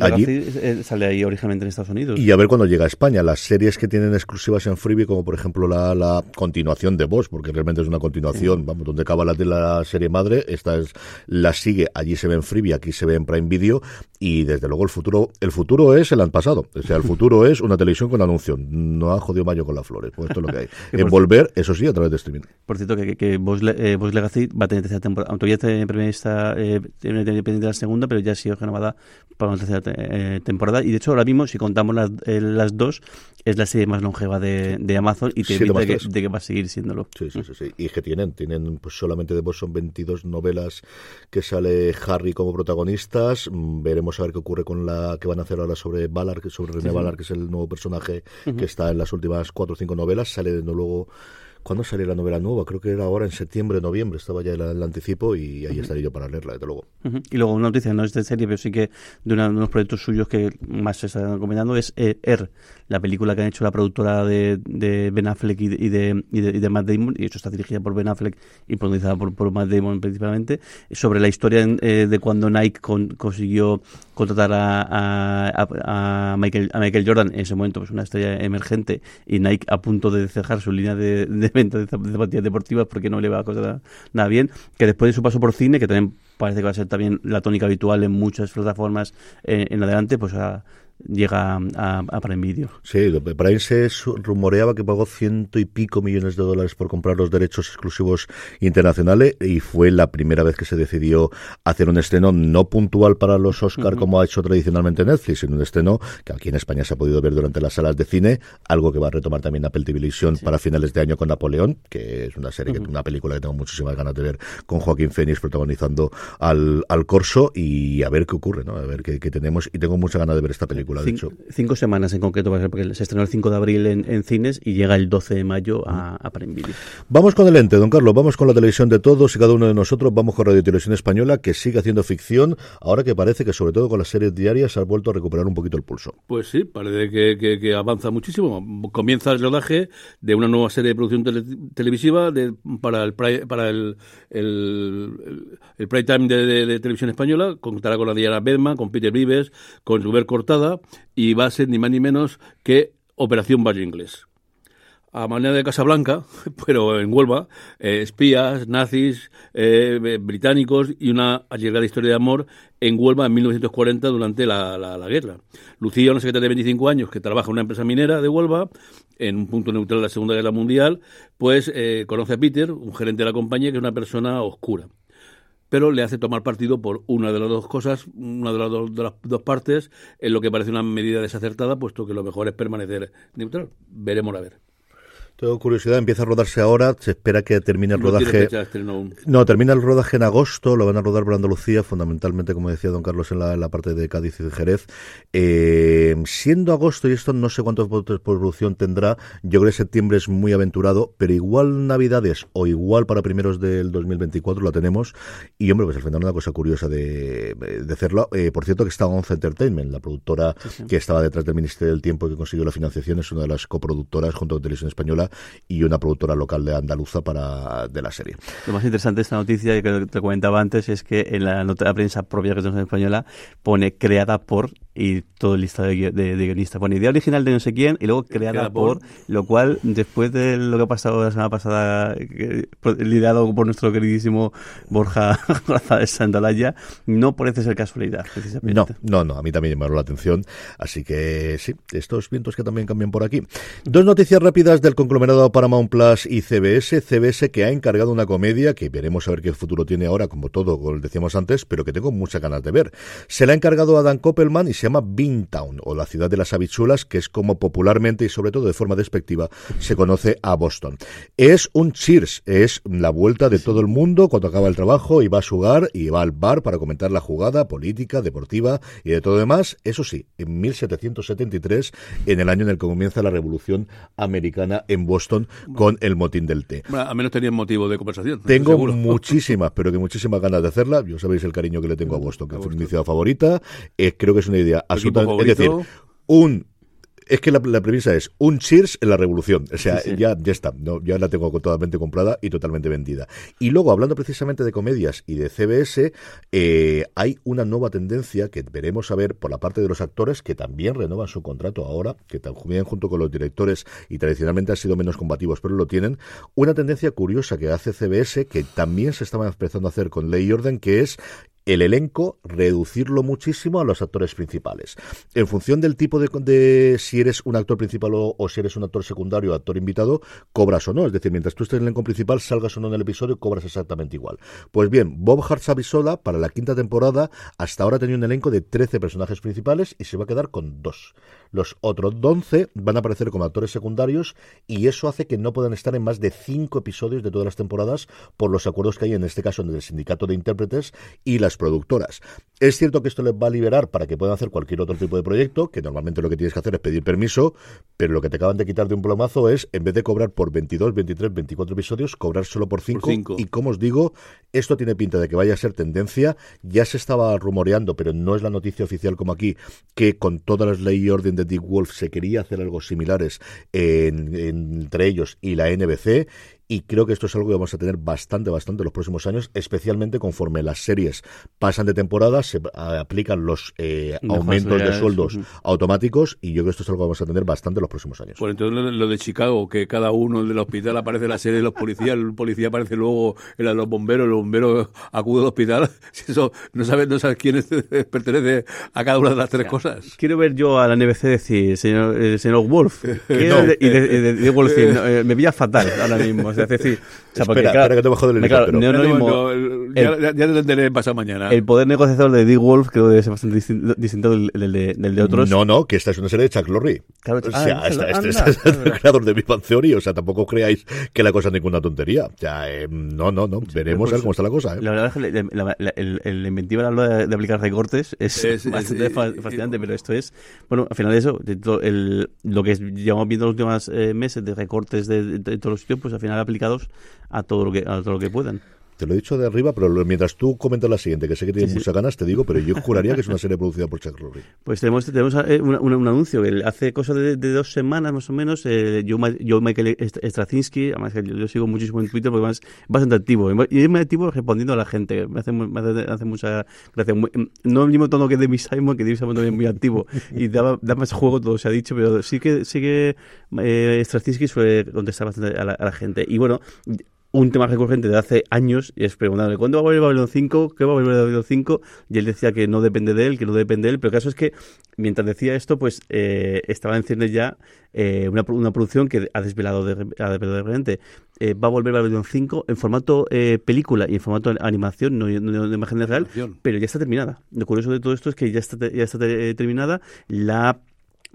Speaker 2: allí.
Speaker 4: Eh, sale ahí originalmente en Estados Unidos.
Speaker 2: Y a ver cuando llega a España. Las series que tienen exclusivas en Freebie, como por ejemplo la, la continuación de Bosch, porque realmente es una continuación, vamos, donde acaba la de la serie madre, esta es la sigue, allí se ve en Freebie, aquí se ve en Prime Video, y desde luego el futuro, el futuro es el año pasado. O sea, el futuro es una televisión con anuncio. No ha jodido Mayo con las flores, pues esto es lo que hay.
Speaker 4: por
Speaker 2: en volver, eso sí, a través de streaming.
Speaker 4: Por cierto, que, que, que Boss, eh, Boss Legacy va a tener tercera temporada. Aunque todavía tiene primera está, eh, tiene tiene pendiente la segunda, pero ya ha sido renovada para una tercera te- eh, temporada. Y de hecho, ahora mismo, si contamos las, eh, las dos, es la serie más longeva de, de Amazon y te
Speaker 2: más
Speaker 4: de que,
Speaker 2: tres.
Speaker 4: de que va a seguir siéndolo.
Speaker 2: Sí, sí, sí, sí. Y que tienen, tienen pues solamente de son 22 novelas que sale Harry como protagonistas. Mm, Veremos a ver qué ocurre con la que van a hacer ahora sobre que sobre René Valar, que es el nuevo personaje que está en las últimas cuatro o cinco novelas. Sale de luego ¿Cuándo sale la novela nueva? Creo que era ahora en septiembre, noviembre, estaba ya el, el anticipo y ahí estaré yo para leerla, desde luego.
Speaker 4: Y luego una noticia, no es de serie, pero sí que de una- de unos proyectos suyos que más se están comentando es eh, Er, la película que han hecho la productora de, de Ben Affleck y de, y, de, y de- y de Matt Damon, y de hecho está dirigida por Ben Affleck y protagonizada por, por Matt Damon principalmente, sobre la historia eh, de cuando Nike con- consiguió contratar a, a- a- Michael, a Michael Jordan, en ese momento pues una estrella emergente, y Nike a punto de cejar su línea de, de venta de zap- de zapatillas deportivas porque no le va a costar nada bien, que después de su paso por cine, que también parece que va a ser también la tónica habitual en muchas plataformas eh, en adelante, pues ha- llega a, a Prime Video.
Speaker 2: Sí, Prime se rumoreaba que pagó ciento y pico millones de dólares por comprar los derechos exclusivos internacionales y fue la primera vez que se decidió hacer un estreno no puntual para los Oscar como ha hecho tradicionalmente Netflix, sino un estreno que aquí en España se ha podido ver durante las salas de cine, algo que va a retomar también Apple Television para finales de año con Napoleón, que es una serie, que, una película que tengo muchísimas ganas de ver con Joaquín Phoenix protagonizando al, al corso y a ver qué ocurre, ¿no? A ver qué, tenemos y tengo muchas ganas de ver esta película, de hecho.
Speaker 4: Cinco semanas en concreto porque se estrenó el 5 de abril en, cines y llega el 12 de mayo a, a Prime Video.
Speaker 2: Vamos con el ente, don Carlos, vamos con la televisión de todos y cada uno de nosotros, vamos con Radio Televisión Española que sigue haciendo ficción, ahora que parece que sobre todo con las series diarias ha vuelto a recuperar un poquito el pulso.
Speaker 3: Pues sí, parece que, avanza muchísimo. Comienza el rodaje de una nueva serie de producción televisiva de, para el para el, el, el, prime time de, televisión española, contará con la Diana Bedman, con Peter Vives, con Ruber Cortada, y va a ser ni más ni menos que Operación Valle Inglés a manera de Casablanca, pero en Huelva, eh, espías, nazis, eh, británicos y una allegada historia de amor en Huelva en 1940 durante la, la, guerra. Lucía, una secretaria de 25 años que trabaja en una empresa minera de Huelva, en un punto neutral de la Segunda Guerra Mundial, pues eh, conoce a Peter, un gerente de la compañía, que es una persona oscura pero le hace tomar partido por una de las dos cosas, una de las dos, partes, en lo que parece una medida desacertada, puesto que lo mejor es permanecer neutral. Veremos a ver.
Speaker 2: Tengo curiosidad, empieza a rodarse ahora, se espera que termine el rodaje. No, termina el rodaje en agosto, lo van a rodar por Andalucía, fundamentalmente, como decía don Carlos, en la, parte de Cádiz y de Jerez. Eh, siendo agosto, y esto no sé cuántos votos por producción tendrá, yo creo que septiembre es muy aventurado, pero igual Navidades o igual para primeros del 2024 la tenemos. Y hombre, pues al final una cosa curiosa de, de hacerlo. Eh, por cierto, que está Once Entertainment, la productora que estaba detrás del Ministerio del Tiempo y que consiguió la financiación, es una de las coproductoras junto con Televisión Española y una productora local de andaluza para de la serie.
Speaker 4: Lo más interesante de esta noticia que te comentaba antes es que en la nota de prensa propia que tenemos en española pone creada por y todo el listado de, de, guionistas. Pone idea original de no sé quién y luego creada por, lo cual después de lo que ha pasado la semana pasada, liderado por nuestro queridísimo Borja de Sandalaya, no parece ser casualidad, precisamente.
Speaker 2: No, no, no, a mí también me llamó la atención. Así que sí, estos vientos que también cambian por aquí. Dos noticias rápidas del conglomerado Paramount Plus y CBS. CBS que ha encargado una comedia que veremos a ver qué futuro tiene ahora, como todo, como decíamos antes, pero que tengo muchas ganas de ver. Se la ha encargado a Dan Koppelman y se llama Beantown o la ciudad de las habichuelas, que es como popularmente y sobre todo de forma despectiva se conoce a Boston. Es un cheers, es la vuelta de todo el mundo cuando acaba el trabajo y va a su hogar y va al bar para comentar la jugada política, deportiva y de todo demás. Eso sí, en 1773, en el año en el que comienza la Revolución Americana en Boston con el motín del té.
Speaker 3: Bueno, a menos tenían motivo de conversación.
Speaker 2: Tengo muchísimas, pero que muchísimas ganas de hacerla. Yo sabéis el cariño que le tengo a Boston, que fue mi ciudad favorita. Eh, creo que es una idea absolutamente. Es decir, un es que la, premisa es un Cheers en la revolución. O sea, ya, ya está. No, ya la tengo totalmente comprada y totalmente vendida. Y luego, hablando precisamente de comedias y de CBS, eh, hay una nueva tendencia que veremos a ver por la parte de los actores que también renovan su contrato ahora, que también junto con los directores y tradicionalmente han sido menos combativos, pero lo tienen. Una tendencia curiosa que hace CBS, que también se estaba empezando a hacer con Ley y Orden, que es el elenco, reducirlo muchísimo a los actores principales. En función del tipo de, si eres un actor principal o, si eres un actor secundario o actor invitado, cobras o no. Es decir, mientras tú estés en el elenco principal, salgas o no en el episodio, cobras exactamente igual. Pues bien, Bob Hart Savisola, para la quinta temporada, hasta ahora tenía un elenco de 13 personajes principales y se va a quedar con dos. Los otros 11 van a aparecer como actores secundarios y eso hace que no puedan estar en más de 5 episodios de todas las temporadas por los acuerdos que hay en este caso en el sindicato de intérpretes y las productoras. Es cierto que esto les va a liberar para que puedan hacer cualquier otro tipo de proyecto, que normalmente lo que tienes que hacer es pedir permiso, pero lo que te acaban de quitar de un plomazo es, en vez de cobrar por 22, 23, 24 episodios, cobrar solo por 5. Y como os digo, esto tiene pinta de que vaya a ser tendencia. Ya se estaba rumoreando, pero no es la noticia oficial como aquí, que con todas las leyes y orden de Dick Wolf se quería hacer algo similares entre ellos y la NBC y creo que esto es algo que vamos a tener bastante, bastante en los próximos años, especialmente conforme las series pasan de temporada, se aplican los eh, aumentos de sueldos automáticos y yo creo que esto es algo que vamos a tener bastante en los próximos años.
Speaker 3: Pues entonces lo de Chicago, que cada uno del hospital aparece en la serie de los policías, el policía aparece luego en la de los bomberos, el bombero acude al hospital, si eso no sabes, no sabes quién pertenece a cada una de las tres cosas.
Speaker 4: Quiero ver yo a la NBC decir, señor, eh, señor Wolf, y de, de, Wolf decir, eh, me veía fatal ahora mismo. O sea, es decir,
Speaker 2: o sea, porque, espera, espera, que te bajo del helicóptero.
Speaker 3: Claro, no, no, no, ya, ya, te entenderé pasado mañana.
Speaker 4: El poder negociador de Dick Wolf creo que es bastante distinto, del, del, de, del, de, otros.
Speaker 2: No, no, que esta es una serie de Chuck Lorre. Claro, o sea, ah, esta, este, este, es el creador de Big Bang Theory, o sea, tampoco creáis que la cosa es ninguna tontería. O sea, eh, no, no, no, veremos pues, a ver cómo está la cosa. ¿eh?
Speaker 4: La verdad es que la, la, la, el, el inventiva a la hora de, de aplicar recortes es, es bastante es, fascinante, pero esto es, bueno, al final de eso, de todo el, lo que llevamos viendo los últimos eh, meses de recortes de, de, de, todos los sitios, pues al final aplicados a todo lo que, a todo lo que puedan.
Speaker 2: Te lo he dicho de arriba, pero mientras tú comentas la siguiente, que sé que tienes sí, muchas ganas, te digo, pero yo juraría que es una serie producida por Chuck Lorre.
Speaker 4: Pues tenemos, tenemos eh, un, un, un, anuncio que hace cosa de, de, dos semanas más o menos, eh, Joe, Joe, Michael Straczynski, además que yo, yo, sigo muchísimo en Twitter porque es bastante activo, y es muy activo respondiendo a la gente, me hace, me hace, hace mucha gracia. Muy, no el mismo tono que Demi Simon, que Demi Simon también es muy activo y da, da, más juego, todo se ha dicho, pero sí que, sí que eh, Straczynski suele contestar bastante a la, a la gente. Y bueno, un tema recurrente de hace años y es preguntarle ¿cuándo va a volver Babylon 5? ¿Qué va a volver Babylon 5? Y él decía que no depende de él, que no depende de él, pero el caso es que mientras decía esto, pues eh, estaba en ciernes ya eh, una, una, producción que ha desvelado de, ha desvelado de repente. Eh, va a volver Babylon 5 en formato eh, película y en formato animación, no, no de imagen real, pero ya está terminada. Lo curioso de todo esto es que ya está, ya está terminada. La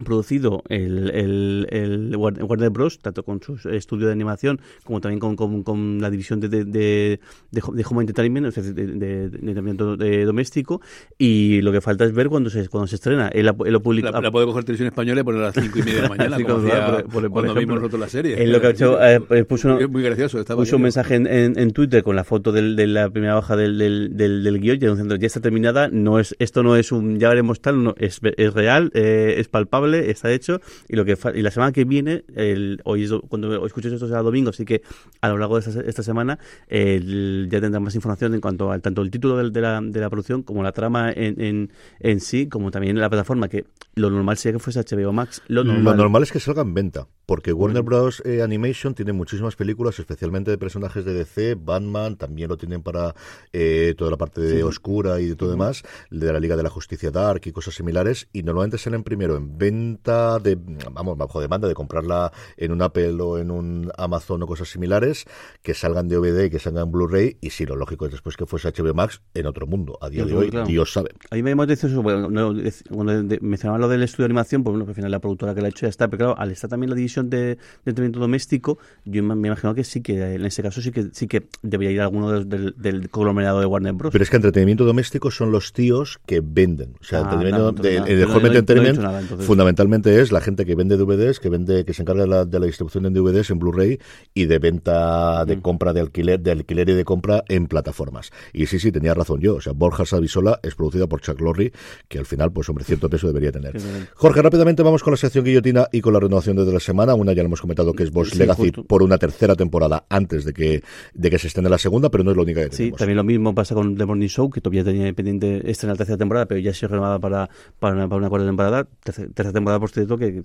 Speaker 4: producido el, el, el, Warner Bros., tanto con su estudio de animación como también con, con, con la división de, de, de, de, Home Entertainment, o sea, de, de, de, entretenimiento doméstico, y lo que falta es ver cuando se, cuando se estrena. Él, él lo publica,
Speaker 3: la, la, puede coger televisión española y poner a las 5 y media de la mañana, como hacía, por, por, cuando vimos nosotros la serie.
Speaker 4: Él lo que ha hecho, eh, puso,
Speaker 3: es muy gracioso,
Speaker 4: puso un mensaje en, en, en, Twitter con la foto del, de la primera baja del, del, del, del guion, ya, ya está terminada, no es, esto no es un ya veremos tal, no, es, es real, eh, es palpable, está hecho y lo que y la semana que viene, el, hoy cuando escuches esto será domingo, así que a lo largo de esta, esta semana el, ya tendrán más información en cuanto al tanto el título de, de, la, de la producción como la trama en, en, en, sí, como también la plataforma, que lo normal sería que fuese HBO Max. Lo normal,
Speaker 2: lo normal es que salga en venta, porque Warner Bros. Eh, Animation tiene muchísimas películas, especialmente de personajes de DC, Batman, también lo tienen para eh, toda la parte de sí. oscura y de todo demás, de la Liga de la Justicia Dark y cosas similares, y normalmente salen primero en venta de vamos, bajo demanda de comprarla en un Apple o en un Amazon o cosas similares, que salgan de DVD y que salgan en Blu-ray, y si lo lógico es después que fuese HBO Max en otro mundo. A día de hoy, claro. Dios sabe.
Speaker 4: A mí me hemos dicho eso, bueno, no, cuando mencionaban lo del estudio de animación, pues bueno, que al final la productora que la ha hecho ya está, pero claro, al estar también la división de, de entretenimiento doméstico, yo me imagino que sí que en ese caso sí que sí que debería ir alguno del, del, del conglomerado de Warner Bros.
Speaker 2: Pero es que entretenimiento doméstico son los tíos que venden. O sea, ah, entretenimiento de, de, de no, Entertainment nada, fundamentalmente es la gente que vende DVDs, que vende, que se encarga de la, de la distribución de DVDs en Blu-ray y de venta de mm. compra de alquiler, de alquiler y de compra en plataformas. Y sí, sí, tenía razón yo. O sea, Borja Savisola es producida por Chuck Lorre, que al final, pues hombre, cierto peso debería tener. Jorge, rápidamente vamos con la sección guillotina y con la renovación de la semana. Una ya lo hemos comentado que es Boss sí, Legacy justo. por una tercera temporada antes de que, de que se estrene la segunda, pero no es la única que tenemos.
Speaker 4: Sí, también lo mismo pasa con The Morning Show, que todavía tenía pendiente estrenar la tercera temporada, pero ya se renovada para, para, una, para una cuarta temporada. Tercera, tercera temporada, por cierto, que,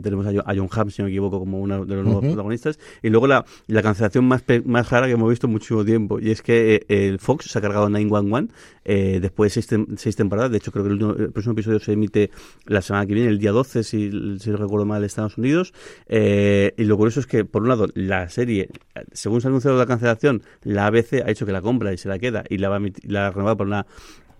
Speaker 4: tenemos a John Hamm, si no me equivoco, como uno de los nuevos uh -huh. protagonistas. Y luego la, la cancelación más, más rara que hemos visto en muchísimo tiempo, y es que eh, el Fox se ha cargado 911 eh, después de seis, tem seis, temporadas. De hecho, creo que el, último, el, próximo episodio se emite la semana que viene, el día 12, si, si recuerdo mal, en Estados Unidos. Eh, y lo curioso es que, por un lado, la serie, según se ha anunciado la cancelación, la ABC ha hecho que la compra y se la queda y la va a, la renovado por una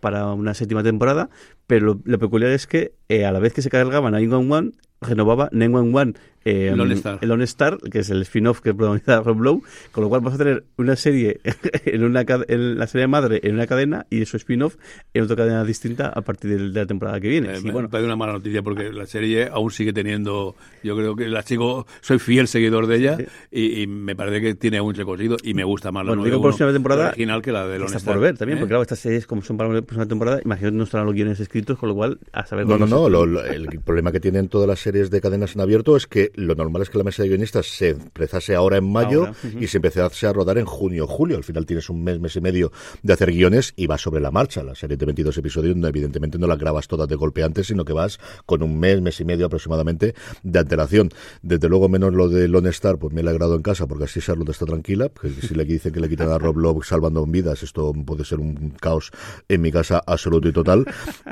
Speaker 4: para una séptima temporada, pero lo, peculiar es que eh, a la vez que se cargaba 911, renovaba 911 eh,
Speaker 3: el Lone Star.
Speaker 4: El Lone Star, que es el spin-off que protagoniza Rob Lowe, con lo cual vamos a tener una serie en, una, en la serie madre en una cadena y su spin-off en otra cadena distinta a partir de, de la temporada que viene.
Speaker 3: Eh, sí, me bueno. parece una mala noticia porque la serie aún sigue teniendo, yo creo que la sigo, soy fiel seguidor de ella sí. y, y, me parece que tiene aún recocido y me gusta más la
Speaker 4: bueno, digo, próxima temporada
Speaker 3: original que la de Lone
Speaker 4: Star. por ver también, ¿eh? porque claro, estas series como son para la próxima temporada, imagino que no estarán los guiones escritos, con lo cual a saber
Speaker 2: No, no, no, lo, lo, el problema que tienen todas las series de cadenas en abierto es que lo normal es que la mesa de guionistas se empezase ahora en mayo y se empezase a rodar en junio o julio. Al final tienes un mes, mes y medio de hacer guiones y vas sobre la marcha. La serie de 22 episodios, evidentemente no las grabas todas de golpe antes, sino que vas con un mes, mes y medio aproximadamente de antelación. Desde luego, menos lo de Lone Star, pues me he alegrado en casa porque así Charlotte está tranquila. si le dicen que le quitan a Rob Love salvando vidas, esto puede ser un caos en mi casa absoluto y total.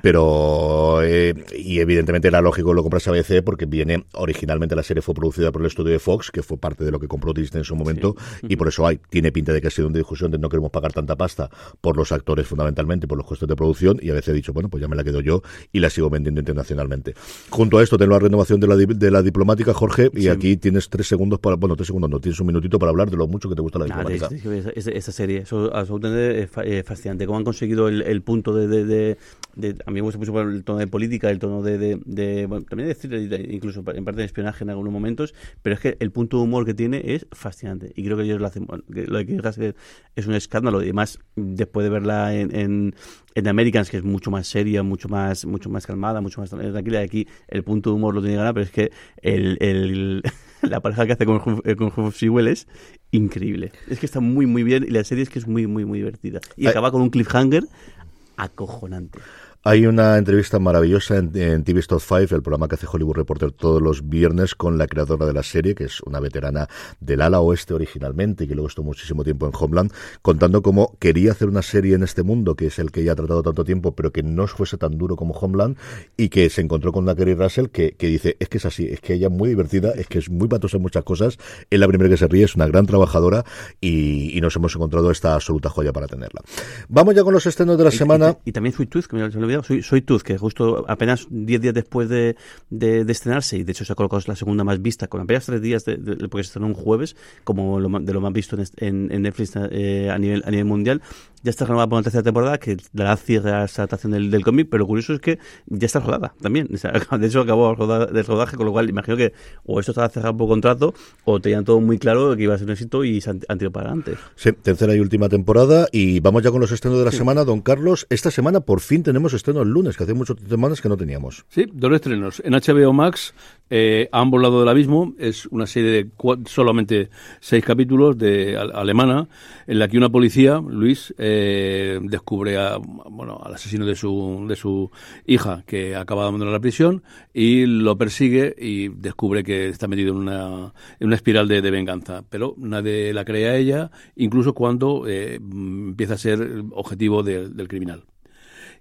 Speaker 2: Pero, eh, y evidentemente era lógico lo compras a ABC porque viene originalmente la serie fue producida por el estudio de Fox, que fue parte de lo que compró Disney en su momento, y por eso hay, tiene pinta de que ha sido una discusión de no queremos pagar tanta pasta por los actores fundamentalmente, por los costes de producción, y a veces he dicho, bueno, pues ya me la quedo yo y la sigo vendiendo internacionalmente. Junto a esto tengo la renovación de la, de la diplomática, Jorge, y aquí tienes tres segundos para, bueno, tres segundos, no, tienes un minutito para hablar de lo mucho que te gusta la diplomática.
Speaker 4: esa serie, eso absolutamente es fascinante, cómo han conseguido el, punto de, de, a mí me gusta mucho el tono de política, el tono de, de, bueno, también decir incluso en parte de espionaje en algunos momentos, pero es que el punto de humor que tiene es fascinante y creo que ellos lo hacen, lo de que es un escándalo y además después de verla en, en, en Americans que es mucho más seria, mucho más mucho más calmada, mucho más tranquila, aquí el punto de humor lo tiene ganar, pero es que el, el la pareja que hace con, con Sewell es increíble. Es que está muy, muy bien y la serie es que es muy, muy, muy divertida. Y acaba con un cliffhanger acojonante.
Speaker 2: Hay una entrevista maravillosa en, TV Stop 5, el programa que hace Hollywood Reporter todos los viernes con la creadora de la serie, que es una veterana del ala oeste originalmente y que luego estuvo muchísimo tiempo en Homeland, contando cómo quería hacer una serie en este mundo, que es el que ella ha tratado tanto tiempo, pero que no fuese tan duro como Homeland, y que se encontró con una Kerry Russell que, que dice, es que es así, es que ella es muy divertida, es que es muy patosa en muchas cosas, es la primera que se ríe, es una gran trabajadora y, nos hemos encontrado esta absoluta joya para tenerla. Vamos ya con los estrenos de la semana.
Speaker 4: Y, también Tooth, que me lo soy, soy Tooth, que justo apenas 10 días después de, de, estrenarse, y de hecho se ha colocado la segunda más vista, con apenas 3 días, de, porque se estrenó un jueves, como de lo más visto en, en, Netflix eh, a, nivel, a nivel mundial, ya está renovada por una tercera temporada que dará cierre a esa adaptación del, del cómic, pero lo curioso es que ya está rodada también. de hecho, acabó el rodaje, con lo cual imagino que o esto estaba cerrado por contrato o tenían todo muy claro que iba a ser un éxito y se han, tirado para adelante.
Speaker 2: Sí, tercera y última temporada. Y vamos ya con los estrenos de la semana, don Carlos. Esta semana por fin tenemos estreno el lunes, que hace muchas semanas que no teníamos.
Speaker 3: Sí, dos estrenos. En HBO Max, eh, a ambos lados del abismo, es una serie de solamente seis capítulos de alemana, en la que una policía, Luis, eh, descubre a, bueno, al asesino de su, de su hija, que acaba de abandonar la prisión, y lo persigue y descubre que está metido en una, en una espiral de, venganza. Pero nadie la cree a ella, incluso cuando eh, empieza a ser objetivo del criminal.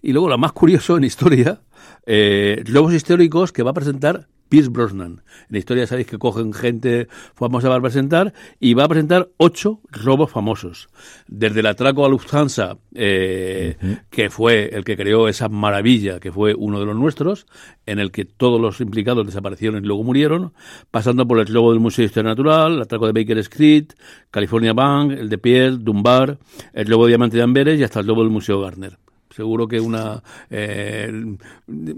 Speaker 3: Y luego, lo más curioso en historia, eh, lobos históricos que va a presentar Pierce Brosnan. En la historia sabéis que cogen gente famosa para presentar y va a presentar ocho robos famosos. Desde el atraco a Lufthansa, eh, que fue el que creó esa maravilla, que fue uno de los nuestros, en el que todos los implicados desaparecieron y luego murieron, pasando por el robo del Museo de Historia Natural, el atraco de Baker Street, California Bank, el de Pierre, Dunbar, el robo de Diamante de Amberes y hasta el robo del Museo Garner seguro que una eh,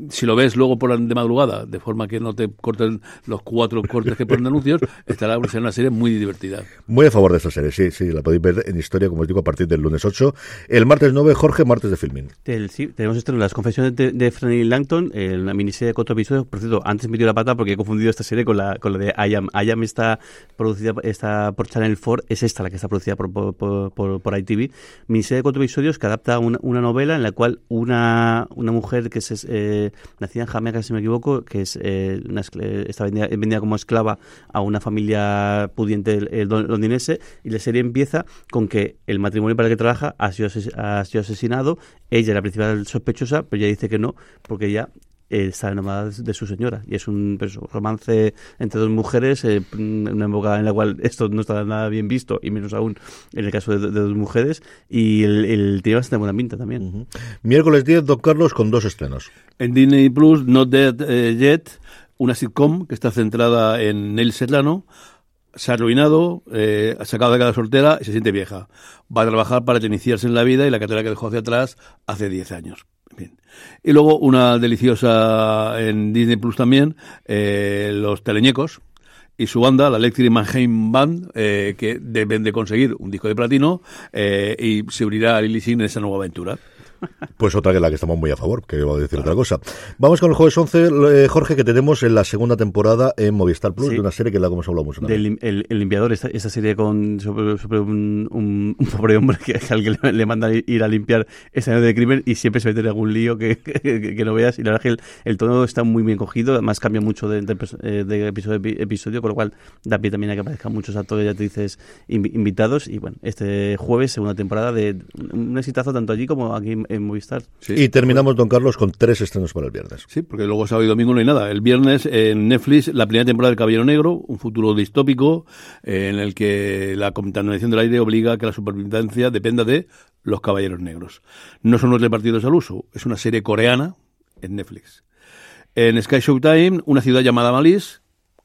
Speaker 3: si lo ves luego por de madrugada de forma que no te corten los cuatro cortes que ponen anuncios estará en una serie muy divertida.
Speaker 2: Muy a favor de esta serie sí sí la podéis ver en historia como os digo a partir del lunes 8 el martes 9 Jorge martes de filming.
Speaker 4: Sí tenemos esto las confesiones de, de Franny Langton la miniserie de cuatro episodios. Por cierto antes me dio la pata porque he confundido esta serie con la con la de I Am I Am está producida está por Channel 4 es esta la que está producida por por, por, por ITV miniserie de cuatro episodios que adapta una, una novela en la cual una, una mujer que es eh, nacida en Jamaica, si me equivoco, que es eh, una, está vendida, como esclava a una familia pudiente londinense, y la serie empieza con que el matrimonio para el que trabaja ha sido, ha sido asesinado, ella es la principal sospechosa, pero ella dice que no, porque ella está enamorada de su señora. Y es un pues, romance entre dos mujeres, eh, una época en la cual esto no está nada bien visto, y menos aún en el caso de, dos mujeres. Y el, el tiene bastante buena pinta también.
Speaker 2: Miércoles 10, Don Carlos, con dos estrenos.
Speaker 3: En Disney Plus, Not Dead eh, Yet, una sitcom que está centrada en Neil Serrano, se ha arruinado, eh, ha sacado de cada soltera y se siente vieja. Va a trabajar para iniciarse en la vida y la carrera que dejó hacia atrás hace 10 años. Y luego una deliciosa en Disney Plus también, eh, Los Teleñecos y su banda, la Electric Mannheim Band, eh, que deben de conseguir un disco de platino eh, y se unirá a Lily Singh en esa nueva aventura.
Speaker 2: Pues otra que la que estamos muy a favor, que voy a decir otra cosa. Vamos con el jueves 11, eh, Jorge, que tenemos en la segunda temporada en Movistar Plus,
Speaker 4: Sí.
Speaker 2: de una serie que la hemos hablado mucho.
Speaker 4: Del, el, el limpiador, esta, esta serie con sobre, sobre un, un- un pobre hombre que, que alguien le, le manda ir a limpiar escenario de crimen y siempre se mete en algún lío que, que, que no veas. Y la verdad es que el, el tono está muy bien cogido, además cambia mucho de, eh, de episodio a epi- episodio, con lo cual da pie también a que aparezcan muchos actores, ya te dices, invi- invitados. Y bueno, este jueves, segunda temporada de un exitazo tanto allí como aquí en, en Movistar.
Speaker 3: Sí.
Speaker 2: Y terminamos, don Carlos, con tres estrenos para el viernes.
Speaker 3: Sí, porque luego sábado y domingo no hay nada. El viernes en Netflix la primera temporada del Caballero Negro, un futuro distópico eh, en el que la contaminación del aire obliga a que la supervivencia dependa de los Caballeros Negros. No son los repartidos al uso, es una serie coreana en Netflix. En Sky Showtime, una ciudad llamada Malis,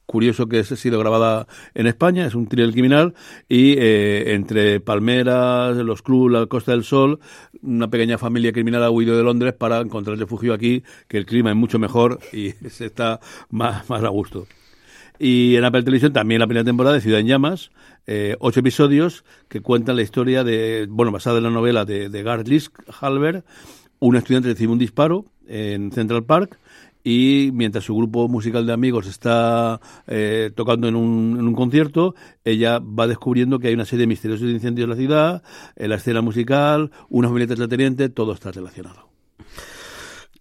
Speaker 3: curioso que ha sido grabada en España, es un thriller criminal, y eh, entre Palmeras, los clubs, la Costa del Sol, una pequeña familia criminal ha huido de Londres para encontrar refugio aquí, que el clima es mucho mejor y se está más, más a gusto. Y en Apple Televisión también la primera temporada de Ciudad en Llamas, eh, ocho episodios que cuentan la historia de, bueno, basada en la novela de, de Garth Halber, un estudiante recibe un disparo en Central Park y mientras su grupo musical de amigos está eh, tocando en un, en un concierto, ella va descubriendo que hay una serie de misteriosos incendios en la ciudad, en la escena musical, una familia terrateniente, todo está relacionado.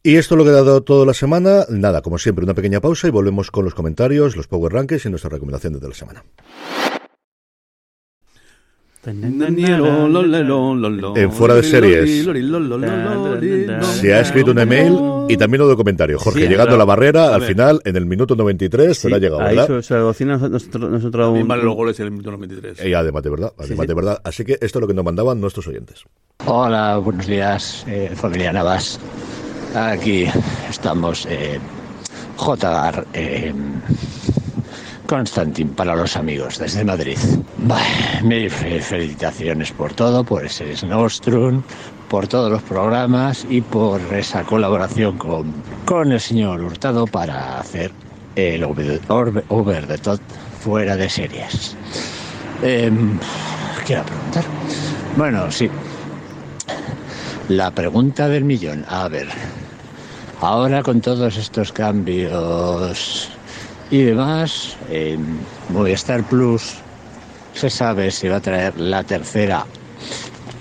Speaker 2: Y esto es lo que ha dado toda la semana. Nada, como siempre, una pequeña pausa y volvemos con los comentarios, los Power Rankings y nuestras recomendaciones de la semana. En fuera de series. Se ha escrito un email y también lo de comentario. Jorge,
Speaker 4: Sí,
Speaker 2: llegando
Speaker 4: claro.
Speaker 2: a la barrera, al final, en el minuto 93, se le ha llegado,
Speaker 4: ahí
Speaker 2: ¿verdad?
Speaker 4: se, nosotros, nosotros un-
Speaker 3: los goles en el minuto 93.
Speaker 2: Y además de verdad, además
Speaker 4: sí.
Speaker 2: de verdad. Así que esto es lo que nos mandaban nuestros oyentes.
Speaker 5: Hola, buenos días, eh, familia Navas. Aquí estamos, eh, JR, eh, Constantin para los amigos desde Madrid. Bah, felicitaciones por todo, por ese Nostrum, por todos los programas y por esa colaboración con, con el señor Hurtado para hacer el Over, Over- Over the Top fuera de series. Em, ¿Qué iba a preguntar? Bueno, sí, la pregunta del millón. A ver, ahora con todos estos cambios y demás, en Movistar Plus se sabe si va a traer la tercera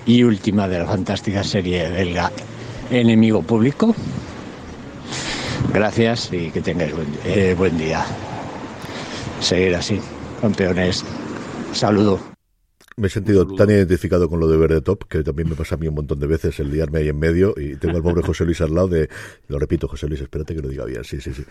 Speaker 5: y última de la fantástica serie belga Enemigo Público. Gracias y que tengáis buen, eh, buen día. Seguir así, campeones. Saludo.
Speaker 2: Me he sentido tan identificado con lo de Verde Top que también me pasa a mí un montón de veces el liarme ahí en medio y tengo al pobre José Luis al lado de. Lo repito, José Luis, espérate que lo diga bien. Sí, sí, sí.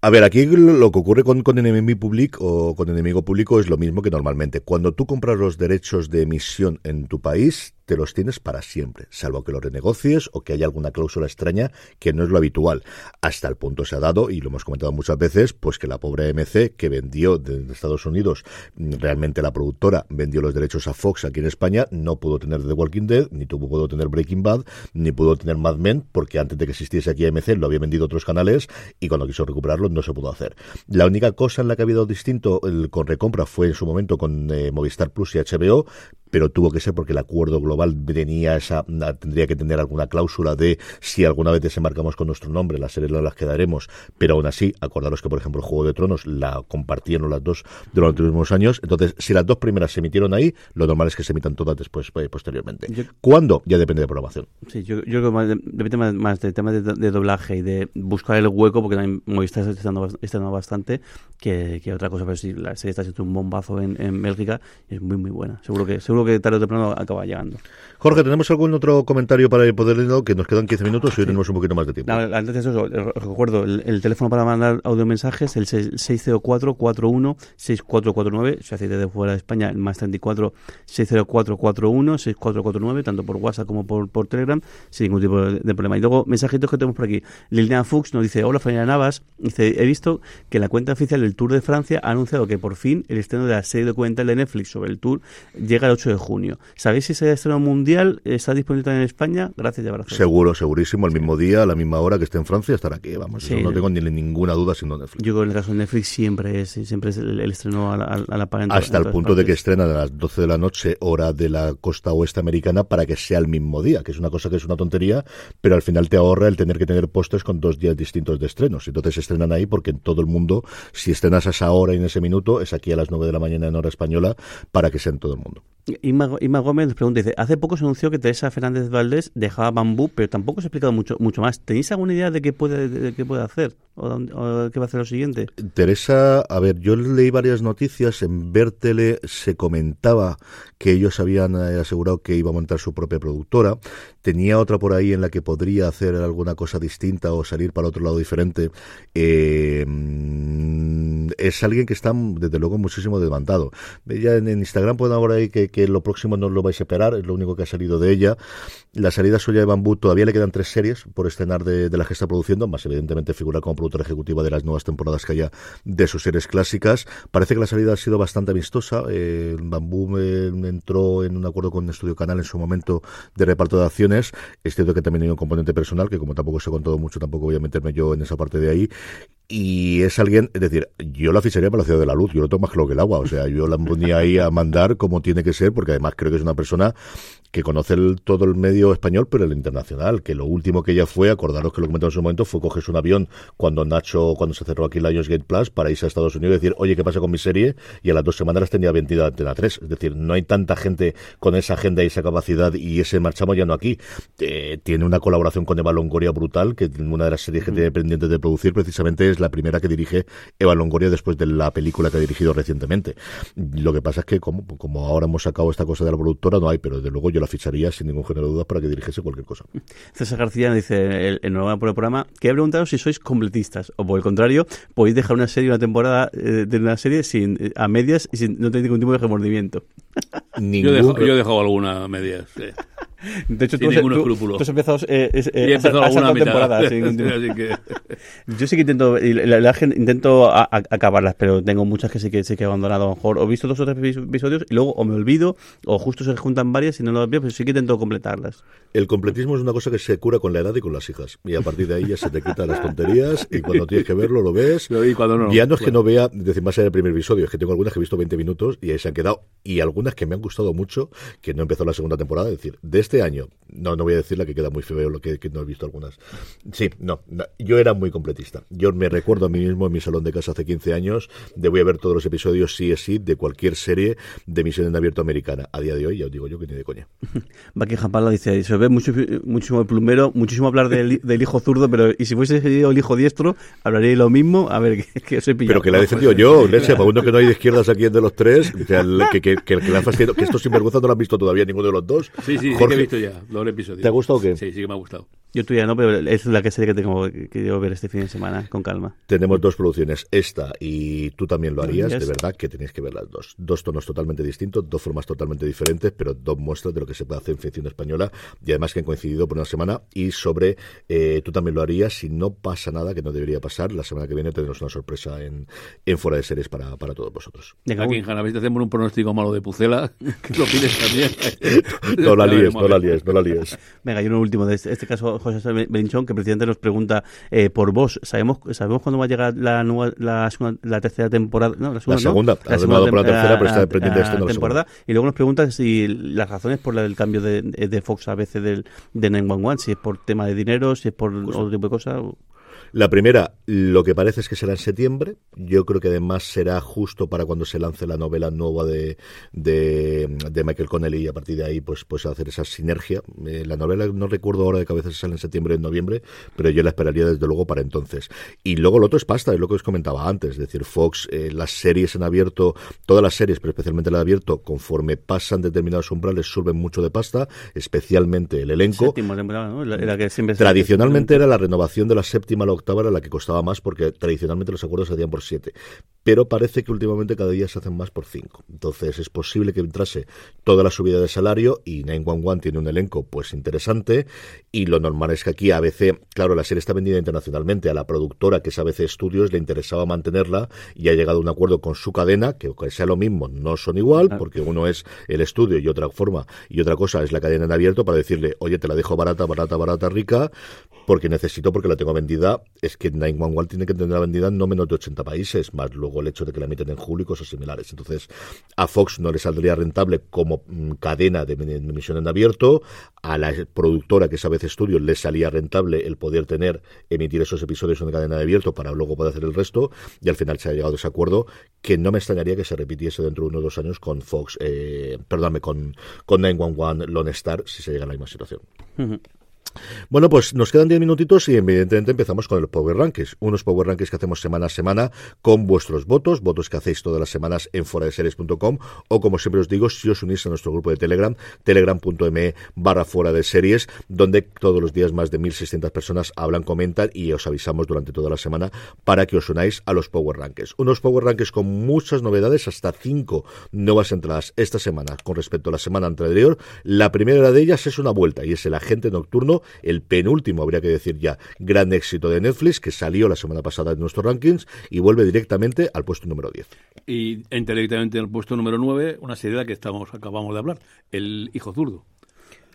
Speaker 2: A ver, aquí lo que ocurre con, con Enemigo Public o con Enemigo Público es lo mismo que normalmente. Cuando tú compras los derechos de emisión en tu país, te los tienes para siempre, salvo que los renegocies o que haya alguna cláusula extraña que no es lo habitual. Hasta el punto se ha dado, y lo hemos comentado muchas veces, pues que la pobre MC que vendió de Estados Unidos, mm, realmente la productora vendió los derechos a Fox aquí en España, no pudo tener The Walking Dead, ni tuvo pudo tener Breaking Bad, ni pudo tener Mad Men, porque antes de que existiese aquí AMC lo había vendido a otros canales y cuando quiso recuperarlo no se pudo hacer. La única cosa en la que ha habido distinto el, con recompra fue en su momento con eh, Movistar Plus y HBO, pero tuvo que ser porque el acuerdo global tenía esa, tendría que tener alguna cláusula de si alguna vez desembarcamos con nuestro nombre, las series las quedaremos, pero aún así, acordaros que por ejemplo el Juego de Tronos la compartieron las dos durante los últimos años, entonces si las dos primeras se emitieron ahí, lo normal es que se emitan todas después, eh, posteriormente.
Speaker 4: Yo-
Speaker 2: ¿Cuándo? Ya depende de programación.
Speaker 4: Sí, yo, yo creo que más, de- depende más, más del tema de, de doblaje y de buscar el hueco, porque también Movistar está estrenando bastante, que, que otra cosa. Pero sí, la serie está haciendo un bombazo en, en Bélgica y es muy, muy buena. Seguro que seguro que tarde o temprano acaba llegando.
Speaker 2: Jorge, ¿tenemos algún otro comentario para poder leerlo? Que nos quedan 15 minutos y hoy tenemos un poquito más de tiempo.
Speaker 4: Antes de eso, recuerdo el, el teléfono para mandar audio mensajes, el 604-41-6449, si hacéis desde fuera de España, el más 34-604-41-6449, tanto por WhatsApp como por, por Telegram, sin ningún tipo de, de problema. Y luego, mensajitos que tenemos por aquí. Liliana Fuchs nos dice, hola Familia Navas, dice, he visto que la cuenta oficial del Tour de Francia ha anunciado que por fin el estreno de la serie documental de Netflix sobre el Tour llega el 8 de de junio. ¿Sabéis si ese estreno mundial está disponible también en España? Gracias y abrazos.
Speaker 2: Seguro, segurísimo, el mismo día, a la misma hora que esté en Francia, estará aquí, vamos,
Speaker 4: Sí.
Speaker 2: no tengo ni ninguna duda sin Netflix.
Speaker 4: Yo creo que en el caso de Netflix siempre es, siempre es el, el estreno a la, a la par en
Speaker 2: Hasta
Speaker 4: en
Speaker 2: el punto de que estrenan a las 12 de la noche, hora de la costa oeste americana, para que sea el mismo día, que es una cosa que es una tontería, pero al final te ahorra el tener que tener postes con dos días distintos de estrenos. Entonces se estrenan ahí porque en todo el mundo, si estrenas a esa hora y en ese minuto, es aquí a las 9 de la mañana en hora española, para que sea en todo el mundo.
Speaker 4: Inma, Inma Gómez nos pregunta, dice, hace poco se anunció que Teresa Fernández Valdés dejaba Bambú, pero tampoco se ha explicado mucho, mucho más. ¿Tenéis alguna idea de qué puede, de qué puede hacer? ¿O, qué va a hacer lo siguiente?
Speaker 2: Teresa, a ver, yo leí varias noticias, en Vertele se comentaba que ellos habían eh, asegurado que iba a montar su propia productora, tenía otra por ahí en la que podría hacer alguna cosa distinta o salir para otro lado diferente. Eh, mm, es alguien que está, desde luego, muchísimo demandado. Ella en, en Instagram pueden ahora ahí que, que lo próximo no lo vais a esperar, es lo único que ha salido de ella. La salida suya de Bambú todavía le quedan tres series por estrenar de, las que está produciendo, más evidentemente figurar como productora ejecutiva de las nuevas temporadas que haya de sus series clásicas. Parece que la salida ha sido bastante amistosa. Eh, Bambú eh, entró en un acuerdo con Estudio Canal en su momento de reparto de acciones. Es cierto que también hay un componente personal, que como tampoco se ha contado mucho, tampoco voy a meterme yo en esa parte de ahí. Y es alguien, es decir, yo la ficharía para la ciudad de la luz, yo lo tomo más claro que el agua, o sea, yo la ponía ahí a mandar como tiene que ser, porque además creo que es una persona que conoce el- todo el medio español, pero el internacional, que lo último que ella fue, acordaros que lo comentamos en su momento, fue cogerse un avión cuando Nacho, cuando se cerró aquí Lionsgate Plus, para irse a Estados Unidos y decir, oye, ¿qué pasa con mi serie? Y a las dos semanas las tenía vendida Antena 3, es decir, no hay tanta gente con esa agenda y esa capacidad y ese marchamos ya no aquí. Eh, tiene una colaboración con Eva Longoria brutal, que una de las series que tiene pendientes de producir precisamente es la primera que dirige Eva Longoria después de la película que ha dirigido recientemente. Lo que pasa es que como, como ahora hemos sacado esta cosa de la productora, no hay, pero desde luego yo la ficharía sin ningún género de dudas para que dirigiese cualquier cosa.
Speaker 4: César García dice, el- enhorabuena por el programa, quería preguntaros si sois completistas, o por el contrario, podéis dejar una serie, una temporada eh, de una serie sin eh, a medias y sin, no tenéis ningún tipo de remordimiento.
Speaker 3: Yo he, dejado, yo he dejado alguna media. sí.
Speaker 4: De hecho,
Speaker 3: Sin
Speaker 4: tú,
Speaker 3: ningún
Speaker 4: tú-
Speaker 3: escrúpulo.
Speaker 4: tú has empezado, eh, eh,
Speaker 3: alguna Así que...
Speaker 4: Yo sí que intento, la- la intento a- a- acabarlas, pero tengo muchas que sí que sí que he abandonado. A lo mejor o he visto dos o tres epi- episodios y luego o me olvido o justo se juntan varias y no las veo, pero sí que intento completarlas.
Speaker 2: El completismo es una cosa que se cura con la edad y con las hijas. Y a partir de ahí ya se te quitan las tonterías y cuando tienes que verlo lo ves.
Speaker 3: Y cuando no,
Speaker 2: ya no es que no vea, decir, más allá del primer episodio, es que tengo algunas que he visto 20 minutos y ahí se han quedado. Y algunas que me han gustado mucho, que no empezó la segunda temporada, es decir, de este año. No, no voy a decir la que queda muy feo, lo que, que no he visto algunas. Sí, no, no, yo era muy completista. Yo me recuerdo a mí mismo en mi salón de casa hace 15 años de voy a ver todos los episodios sí es sí de cualquier serie de misión en abierto americana. A día de hoy ya os digo yo que ni de coña.
Speaker 4: Buckingham Palace dice, se ve mucho, muchísimo el plumero, muchísimo hablar del, del hijo zurdo, pero y si fuese el hijo diestro, hablaría lo mismo, a ver, que, que os he pillado.
Speaker 2: Pero que la he defendido yo, Leche, para uno que no hay de izquierdas aquí de los tres, que, que, que, que fastidiado, que estos sinvergüenza no lo han visto todavía ninguno de los dos.
Speaker 3: Sí, sí,
Speaker 2: Jorge,
Speaker 3: visto ya los episodios.
Speaker 2: ¿Te ha gustado o qué?
Speaker 3: Sí, sí que me ha gustado.
Speaker 4: Yo todavía no, pero es la que serie que tengo que ver este fin de semana, con calma.
Speaker 2: Tenemos dos producciones, esta y tú también lo harías,
Speaker 4: Yes.
Speaker 2: de verdad que tenéis que ver las dos. Dos tonos totalmente distintos, dos formas totalmente diferentes, pero dos muestras de lo que se puede hacer en ficción española y además que han coincidido por una semana y sobre eh, tú también lo harías si no pasa nada que no debería pasar. La semana que viene tendremos una sorpresa en, en Fuera de Series para, para todos vosotros.
Speaker 4: Venga,
Speaker 3: Aquí en si te hacemos un pronóstico malo de Pucela, que lo pides también.
Speaker 2: No la líes, no la
Speaker 3: ver.
Speaker 2: líes, no la líes.
Speaker 4: Venga, y uno último de este, este caso, José Belinchón, que presidente nos pregunta eh, por vos. ¿Sabemos sabemos cuándo va a llegar la nueva, la, segunda- la tercera temporada? No, la segunda, ¿no?
Speaker 2: segunda. Ha renovado por la tercera, pero está pendiente de la
Speaker 4: temporada. Y luego nos pregunta si las razones por la del cambio de, de Fox a veces del, de 911, si es por tema de dinero, si es por
Speaker 2: Pues
Speaker 4: otro tipo de cosas.
Speaker 2: La primera, lo que parece es que será en septiembre. Yo creo que además será justo para cuando se lance la novela nueva de, de, de Michael Connelly y a partir de ahí pues, pues hacer esa sinergia. Eh, la novela no recuerdo ahora de cabeza si sale en septiembre o en noviembre, pero yo la esperaría desde luego para entonces. Y luego lo otro es pasta, es lo que os comentaba antes. Es decir, Fox, eh, las series en abierto, todas las series, pero especialmente la de abierto, conforme pasan determinados umbrales, suben mucho de pasta, especialmente el elenco.
Speaker 4: Temporada, ¿no? La, la que siempre
Speaker 2: Tradicionalmente era la renovación de la séptima la octava era la que costaba más porque tradicionalmente los acuerdos se hacían por siete. pero parece que últimamente cada día se hacen más por 5. Entonces es posible que entrase toda la subida de salario y 911 tiene un elenco pues interesante y lo normal es que aquí ABC, claro, la serie está vendida internacionalmente a la productora que es ABC Studios le interesaba mantenerla y ha llegado a un acuerdo con su cadena, que aunque sea lo mismo, no son igual, porque uno es el estudio y otra forma y otra cosa es la cadena en abierto para decirle, oye, te la dejo barata, barata, barata, rica, porque necesito, porque la tengo vendida, es que 911 tiene que tenerla vendida en no menos de 80 países, más luego el hecho de que la emiten en julio y cosas similares. Entonces, a Fox no le saldría rentable como mm, cadena de emisión en abierto, a la productora que es a veces estudio le salía rentable el poder tener, emitir esos episodios en cadena de abierto para luego poder hacer el resto, y al final se ha llegado a ese acuerdo que no me extrañaría que se repitiese dentro de uno o dos años con Fox, eh, perdóname, con, con 911 Lone Star, si se llega a la misma situación. Bueno, pues nos quedan 10 minutitos y evidentemente empezamos con el Power Rankings. Unos Power Rankings que hacemos semana a semana con vuestros votos, votos que hacéis todas las semanas en foradeseries.com o como siempre os digo, si os unís a nuestro grupo de Telegram, telegram.me barra fuera de series, donde todos los días más de 1.600 personas hablan, comentan y os avisamos durante toda la semana para que os unáis a los Power Rankings. Unos Power Rankings con muchas novedades, hasta 5 nuevas entradas esta semana con respecto a la semana anterior. La primera de ellas es una vuelta y es el agente nocturno el penúltimo, habría que decir ya, gran éxito de Netflix, que salió la semana pasada en nuestros rankings y vuelve directamente al puesto número 10.
Speaker 3: Y entra directamente en el puesto número 9, una serie de la que estamos, acabamos de hablar, El Hijo Zurdo.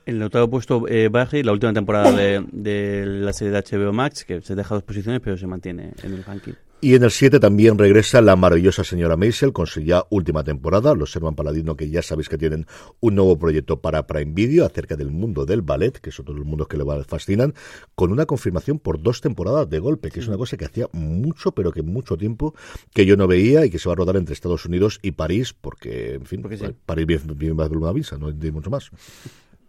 Speaker 4: En el octavo puesto eh, Barry, la última temporada de, de, la serie de HBO Max, que se deja dos posiciones, pero se mantiene en el ranking.
Speaker 2: Y en el 7 también regresa la maravillosa señora Maisel con su ya última temporada, los Herman Paladino, que ya sabéis que tienen un nuevo proyecto para Prime Video acerca del mundo del ballet, que son todos los mundos que le fascinan, con una confirmación por dos temporadas de golpe, que es una cosa que hacía mucho, pero que mucho tiempo que yo no veía y que se va a rodar entre Estados Unidos y París, porque, en fin, porque París viene más de una visa, no hay mucho más.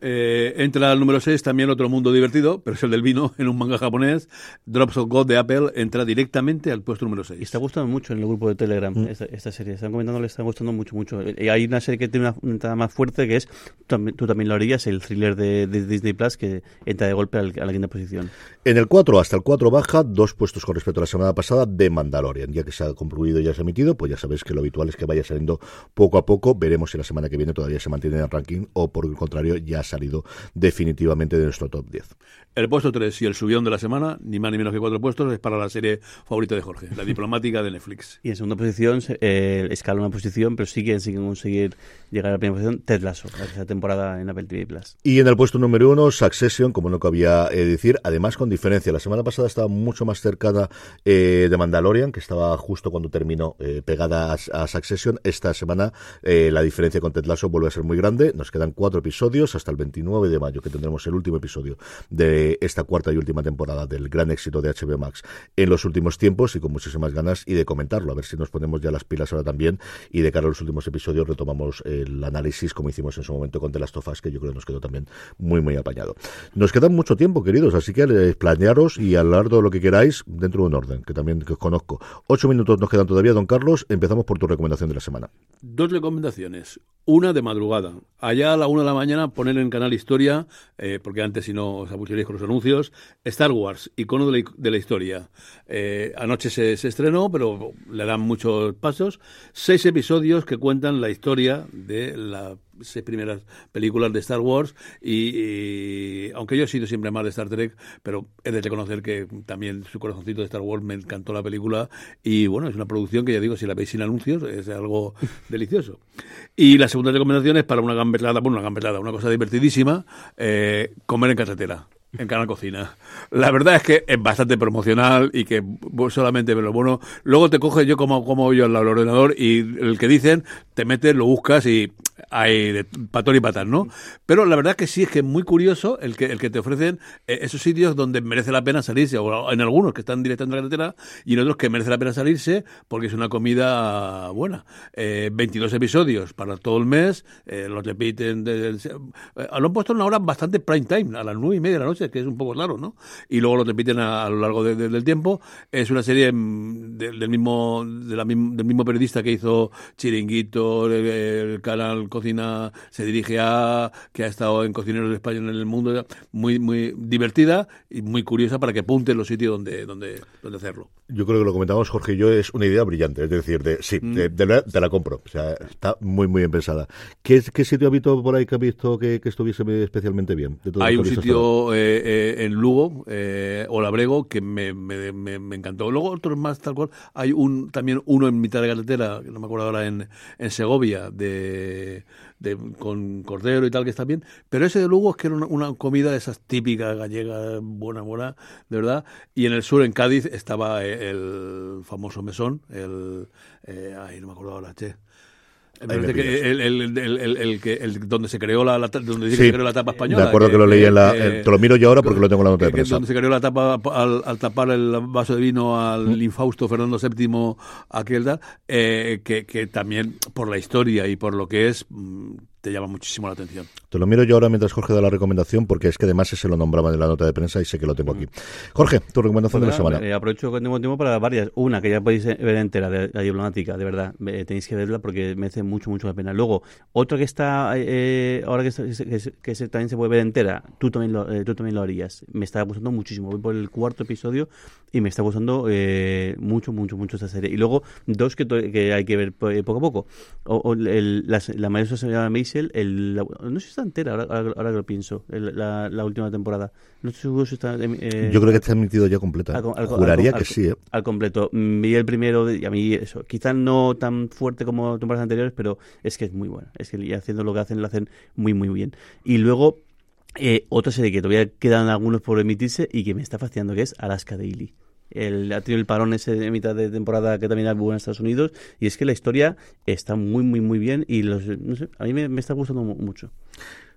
Speaker 3: Eh, entra al número 6 también otro mundo divertido, pero es el del vino, en un manga japonés. Drops of God de Apple entra directamente al puesto número 6.
Speaker 4: Y está gustando mucho en el grupo de Telegram mm. esta, serie. Están comentando, le está gustando mucho, mucho. Y hay una serie que tiene una entrada más fuerte que es, tú, también lo harías, el thriller de, Disney Plus que entra de golpe a la quinta posición.
Speaker 2: En el 4, hasta el 4 baja, dos puestos con respecto a la semana pasada de Mandalorian. Ya que se ha concluido y ya se ha emitido, pues ya sabéis que lo habitual es que vaya saliendo poco a poco. Veremos si la semana que viene todavía se mantiene en el ranking o por el contrario ya ha salido definitivamente de nuestro top 10.
Speaker 3: El puesto 3 y el subión de la semana, ni más ni menos que cuatro puestos, es para la serie favorita de Jorge, la diplomática de Netflix.
Speaker 4: Y en segunda posición, eh, escala una posición, pero siguen sin conseguir llegar a la primera posición, Ted Lasso, la temporada en Apple TV Plus.
Speaker 2: Y en el puesto número uno, Succession, como no cabía eh, decir, además con diferencia. La semana pasada estaba mucho más cercana eh, de Mandalorian, que estaba justo cuando terminó eh, pegada a, Succession. Esta semana la diferencia con Ted Lasso vuelve a ser muy grande. Nos quedan cuatro episodios hasta el 29 de mayo, que tendremos el último episodio de esta cuarta y última temporada del gran éxito de HBO Max en los últimos tiempos y con muchísimas ganas y de comentarlo, a ver si nos ponemos ya las pilas ahora también y de cara a los últimos episodios retomamos el análisis como hicimos en su momento con The Last of Us, que yo creo que nos quedó también muy muy apañado. Nos queda mucho tiempo, queridos, así que planearos y hablar de lo que queráis dentro de un orden, que también que os conozco. Ocho minutos nos quedan todavía, don Carlos, empezamos por tu recomendación de la semana.
Speaker 3: Dos recomendaciones. Una de madrugada. Allá a la una de la mañana poner en Canal Historia, eh, porque antes si no os abusaréis con los anuncios, Star Wars, icono de la, historia. Eh, anoche se, estrenó, pero le dan muchos pasos. Seis episodios que cuentan la historia de las primeras películas de Star Wars y, aunque yo he sido siempre más de Star Trek, pero he de reconocer que también su corazoncito de Star Wars me encantó la película y bueno, es una producción que ya digo, si la veis sin anuncios es algo delicioso. Y la segunda recomendación es para una gamberlada, bueno, una gamberlada, una cosa divertidísima, eh, comer en carretera en Canal Cocina. La verdad es que es bastante promocional y que solamente lo bueno. Luego te coges yo como, como yo al ordenador y el que dicen, te metes, lo buscas y hay de patón y patas, ¿no? Pero la verdad que sí es que es muy curioso el que, el que te ofrecen eh, esos sitios donde merece la pena salirse, o en algunos que están directamente en la carretera y en otros que merece la pena salirse porque es una comida buena. Eh, 22 episodios para todo el mes, eh, los repiten. De, eh, lo han puesto en una hora bastante prime time, a las nueve y media de la noche meses, que es un poco raro, ¿no? Y luego lo repiten a, a lo largo de- de- del tiempo. Es una serie mm, del, mismo de la mism- del mismo periodista que hizo Chiringuito, el, el canal Cocina se dirige a que ha estado en Cocineros de España en el mundo, muy muy divertida y muy curiosa para que apunte en los sitios donde donde donde hacerlo.
Speaker 2: Yo creo que lo comentamos Jorge y yo, es una idea brillante. Es decir, de, sí,
Speaker 3: Mm.
Speaker 2: de, de verdad te la compro. O sea, está muy, muy bien pensada. ¿Qué, qué sitio ha visto por ahí que ha visto que, que estuviese especialmente bien? de
Speaker 3: Hay un
Speaker 2: has
Speaker 3: sitio eh, en Lugo, eh, Olabrego, que me, me, me, encantó. Luego otros más, tal cual. Hay un también uno en mitad de carretera, no me acuerdo ahora, en, en Segovia, de, de- con cordero y tal, que está bien. Pero ese de Lugo es que era una, comida de esas típicas gallegas, buena, buena, de verdad. Y en el sur, en Cádiz, estaba el famoso mesón, el... eh, ay, no me acuerdo ahora, che. El, que donde se creó la, la donde dice
Speaker 2: Sí,
Speaker 3: que se creó la tapa española.
Speaker 2: De acuerdo que, lo leí en la. eh, te lo miro yo ahora porque lo tengo en la nota de
Speaker 3: que- que
Speaker 2: prensa.
Speaker 3: donde se creó la tapa al, al tapar el vaso de vino al
Speaker 2: Mm.
Speaker 3: infausto Fernando VII, aquel tal, eh, que, que también por la historia y por lo que es, mm, te llama muchísimo la atención.
Speaker 2: Te lo miro yo ahora mientras Jorge da la recomendación porque es que además se lo nombraba en la nota de prensa y sé que lo tengo aquí. Jorge, tu recomendación
Speaker 4: Pues
Speaker 2: de la semana.
Speaker 4: eh, aprovecho que tengo tiempo para varias. Una que ya podéis ver entera de la diplomática, de verdad. Eh, tenéis que verla porque merece mucho, mucho la pena. Luego, otra que está, eh, ahora que, está- que, que se- también se puede ver entera, tú también, lo, eh, tú también lo harías. Me está gustando muchísimo. Voy por el cuarto episodio y me está gustando eh, mucho, mucho, mucho esta serie. Y luego, dos que, que hay que ver eh, poco a poco. O, o el- la, la se llama Maisel, el, la- no sé si está entera, ahora, ahora, ahora que lo pienso, el- la, la última temporada. No estoy seguro si está... eh,
Speaker 2: Yo creo que está emitido ya completa.
Speaker 4: al- al-
Speaker 2: Juraría
Speaker 4: al-
Speaker 2: que sí, ¿eh?
Speaker 4: al completo. Mm, Vi el primero y a mí eso, quizás no tan fuerte como temporadas anteriores, pero es que es muy bueno. Es que y haciendo lo que hacen, lo hacen muy, muy bien. Y luego, eh, otra serie que todavía quedan algunos por emitirse y que me está fascinando, que es Alaska Daily. El, ha tenido el parón ese de mitad de temporada que también hubo en Estados Unidos y es que la historia está muy, muy, muy bien y los, no sé, a mí me, está gustando mu- mucho.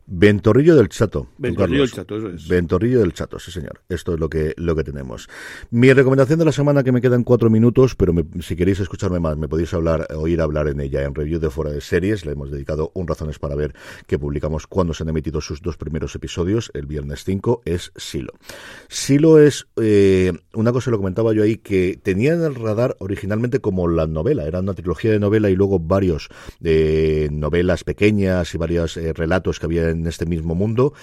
Speaker 2: Ventorrillo del Chato.
Speaker 3: Ventorrillo del Chato, eso es.
Speaker 2: Ventorrillo del Chato, sí señor. Esto es lo que, lo que tenemos. Mi recomendación de la semana, que me quedan cuatro minutos, pero me- si queréis escucharme más, me podéis hablar, oír hablar en ella, en review de fuera de series. Le hemos dedicado un razones para ver que publicamos cuando se han emitido sus dos primeros episodios, el viernes 5, es Silo. Silo es eh, una cosa, lo comentaba yo ahí, que tenía en el radar originalmente como la novela. Era una trilogía de novela y luego varios eh, novelas pequeñas y varios eh, relatos que había en este mismo mundo.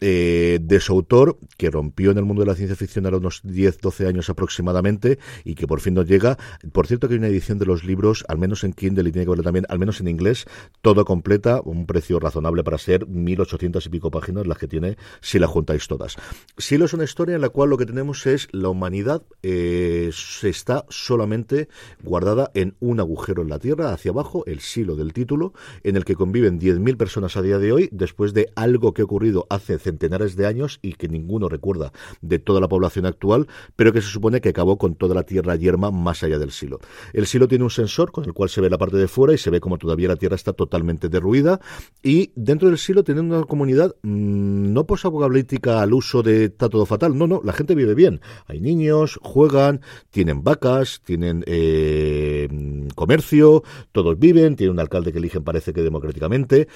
Speaker 2: Eh, de su autor, que rompió en el mundo de la ciencia ficción a unos 10, 12 años aproximadamente, y que por fin nos llega. Por cierto, que hay una edición de los libros, al menos en Kindle y tiene que verlo también, al menos en inglés, todo completa, un precio razonable para ser 1800 y pico páginas las que tiene si la juntáis todas. Silo es una historia en la cual lo que tenemos es la humanidad eh, se está solamente guardada en un agujero en la Tierra, hacia abajo, el silo del título, en el que conviven 10.000 personas a día de hoy, después de algo que ha ocurrido hace centenares de años y que ninguno recuerda de toda la población actual, pero que se supone que acabó con toda la Tierra yerma más allá del silo. El silo tiene un sensor con el cual se ve la parte de fuera y se ve como todavía la Tierra está totalmente derruida y dentro del silo tienen una comunidad mmm, no posapocalíptica al uso de está todo fatal, no, no, la gente vive bien. Hay niños, juegan, tienen vacas, tienen eh, comercio, todos viven, tienen un alcalde que eligen parece que democráticamente,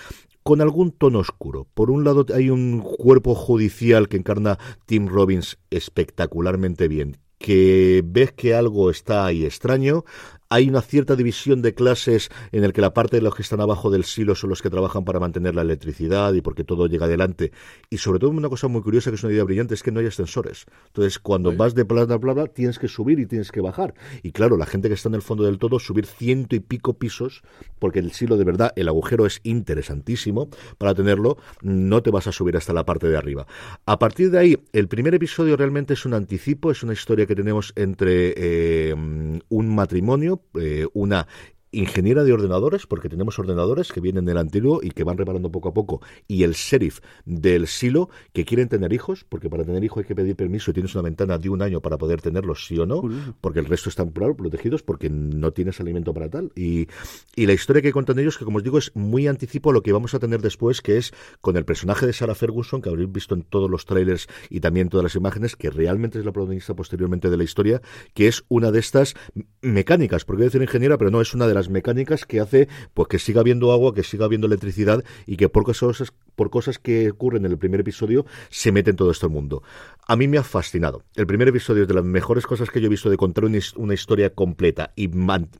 Speaker 2: con algún tono oscuro. Por un lado hay un cuerpo judicial que encarna Tim Robbins espectacularmente bien. Que ves que algo está ahí extraño, hay una cierta división de clases en el que la parte de los que están abajo del silo son los que trabajan para mantener la electricidad y porque todo llega adelante. Y sobre todo una cosa muy curiosa que es una idea brillante es que no hay ascensores. Entonces, cuando vas de plata a plata, tienes que subir y tienes que bajar. Y claro, la gente que está en el fondo del todo, subir ciento y pico pisos, porque el silo de verdad, el agujero es interesantísimo para tenerlo, no te vas a subir hasta la parte de arriba. A partir de ahí, el primer episodio realmente es un anticipo, es una historia que tenemos entre eh, un matrimonio, eh, una ingeniera de ordenadores, porque tenemos ordenadores que vienen del antiguo y que van reparando poco a poco, y el sheriff del silo, que quieren tener hijos, porque para tener hijos hay que pedir permiso y tienes una ventana de un año para poder tenerlos, sí o no, porque el resto están protegidos porque no tienes alimento para tal. Y, y la historia que cuentan ellos, que como os digo, es muy anticipo a lo que vamos a tener después, que es con el personaje de Sarah Ferguson, que habréis visto en todos los trailers y también todas las imágenes, que realmente es la protagonista posteriormente de la historia, que es una de estas mecánicas, porque voy a decir ingeniera, pero no es una de las mecánicas que hace pues que siga habiendo agua, que siga habiendo electricidad y que por cosas, por cosas que ocurren en el primer episodio se mete en todo este mundo. A mí me ha fascinado. El primer episodio es de las mejores cosas que yo he visto de contar una, historia completa y,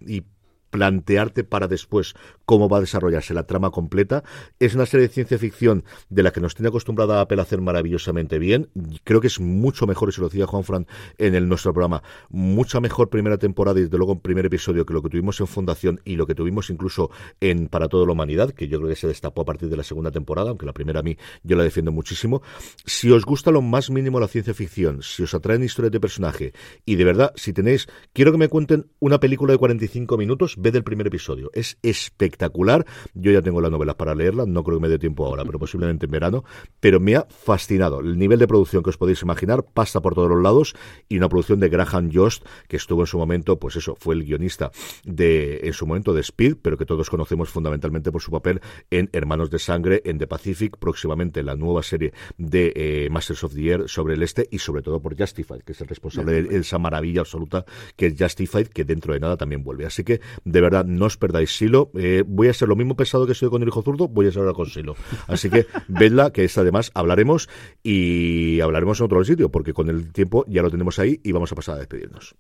Speaker 2: y plantearte para después cómo va a desarrollarse la trama completa. Es una serie de ciencia ficción de la que nos tiene acostumbrada Apple a hacer maravillosamente bien. Creo que es mucho mejor, y se lo decía Juan Fran en el, nuestro programa, mucha mejor primera temporada y desde luego primer episodio que lo que tuvimos en Fundación y lo que tuvimos incluso en Para toda la humanidad, que yo creo que se destapó a partir de la segunda temporada, aunque la primera a mí yo la defiendo muchísimo. Si os gusta lo más mínimo la ciencia ficción, si os atraen historias de personaje y de verdad, si tenéis, quiero que me cuenten una película de 45 minutos, ve del primer episodio. Es espectacular. Yo ya tengo las novelas para leerla, no creo que me dé tiempo ahora, pero posiblemente en verano. Pero me ha fascinado. El nivel de producción que os podéis imaginar pasa por todos los lados y una producción de Graham Jost, que estuvo en su momento, pues eso, fue el guionista de, en su momento de Speed, pero que todos conocemos fundamentalmente por su papel en Hermanos de Sangre, en The Pacific, próximamente la nueva serie de eh, Masters of the Air sobre el este y sobre todo por Justified, que es el responsable de esa maravilla absoluta que es Justified, que dentro de nada también vuelve. Así que de verdad, no os perdáis Silo. Eh, voy a ser lo mismo pesado que soy con el hijo zurdo, voy a ser ahora con Silo. Así que vedla, que esta además hablaremos y hablaremos en otro sitio, porque con el tiempo ya lo tenemos ahí y vamos a pasar a despedirnos.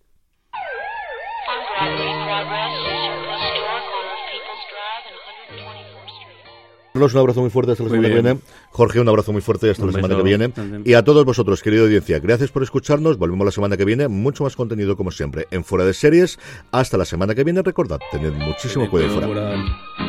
Speaker 2: Un abrazo muy fuerte hasta la semana que viene. Jorge, un abrazo muy fuerte hasta la semana que viene. Y a todos vosotros, querida audiencia, gracias por escucharnos. Volvemos la semana que viene. Mucho más contenido, como siempre, en Fuera de Series. Hasta la semana que viene. Recordad, tened muchísimo cuidado fuera.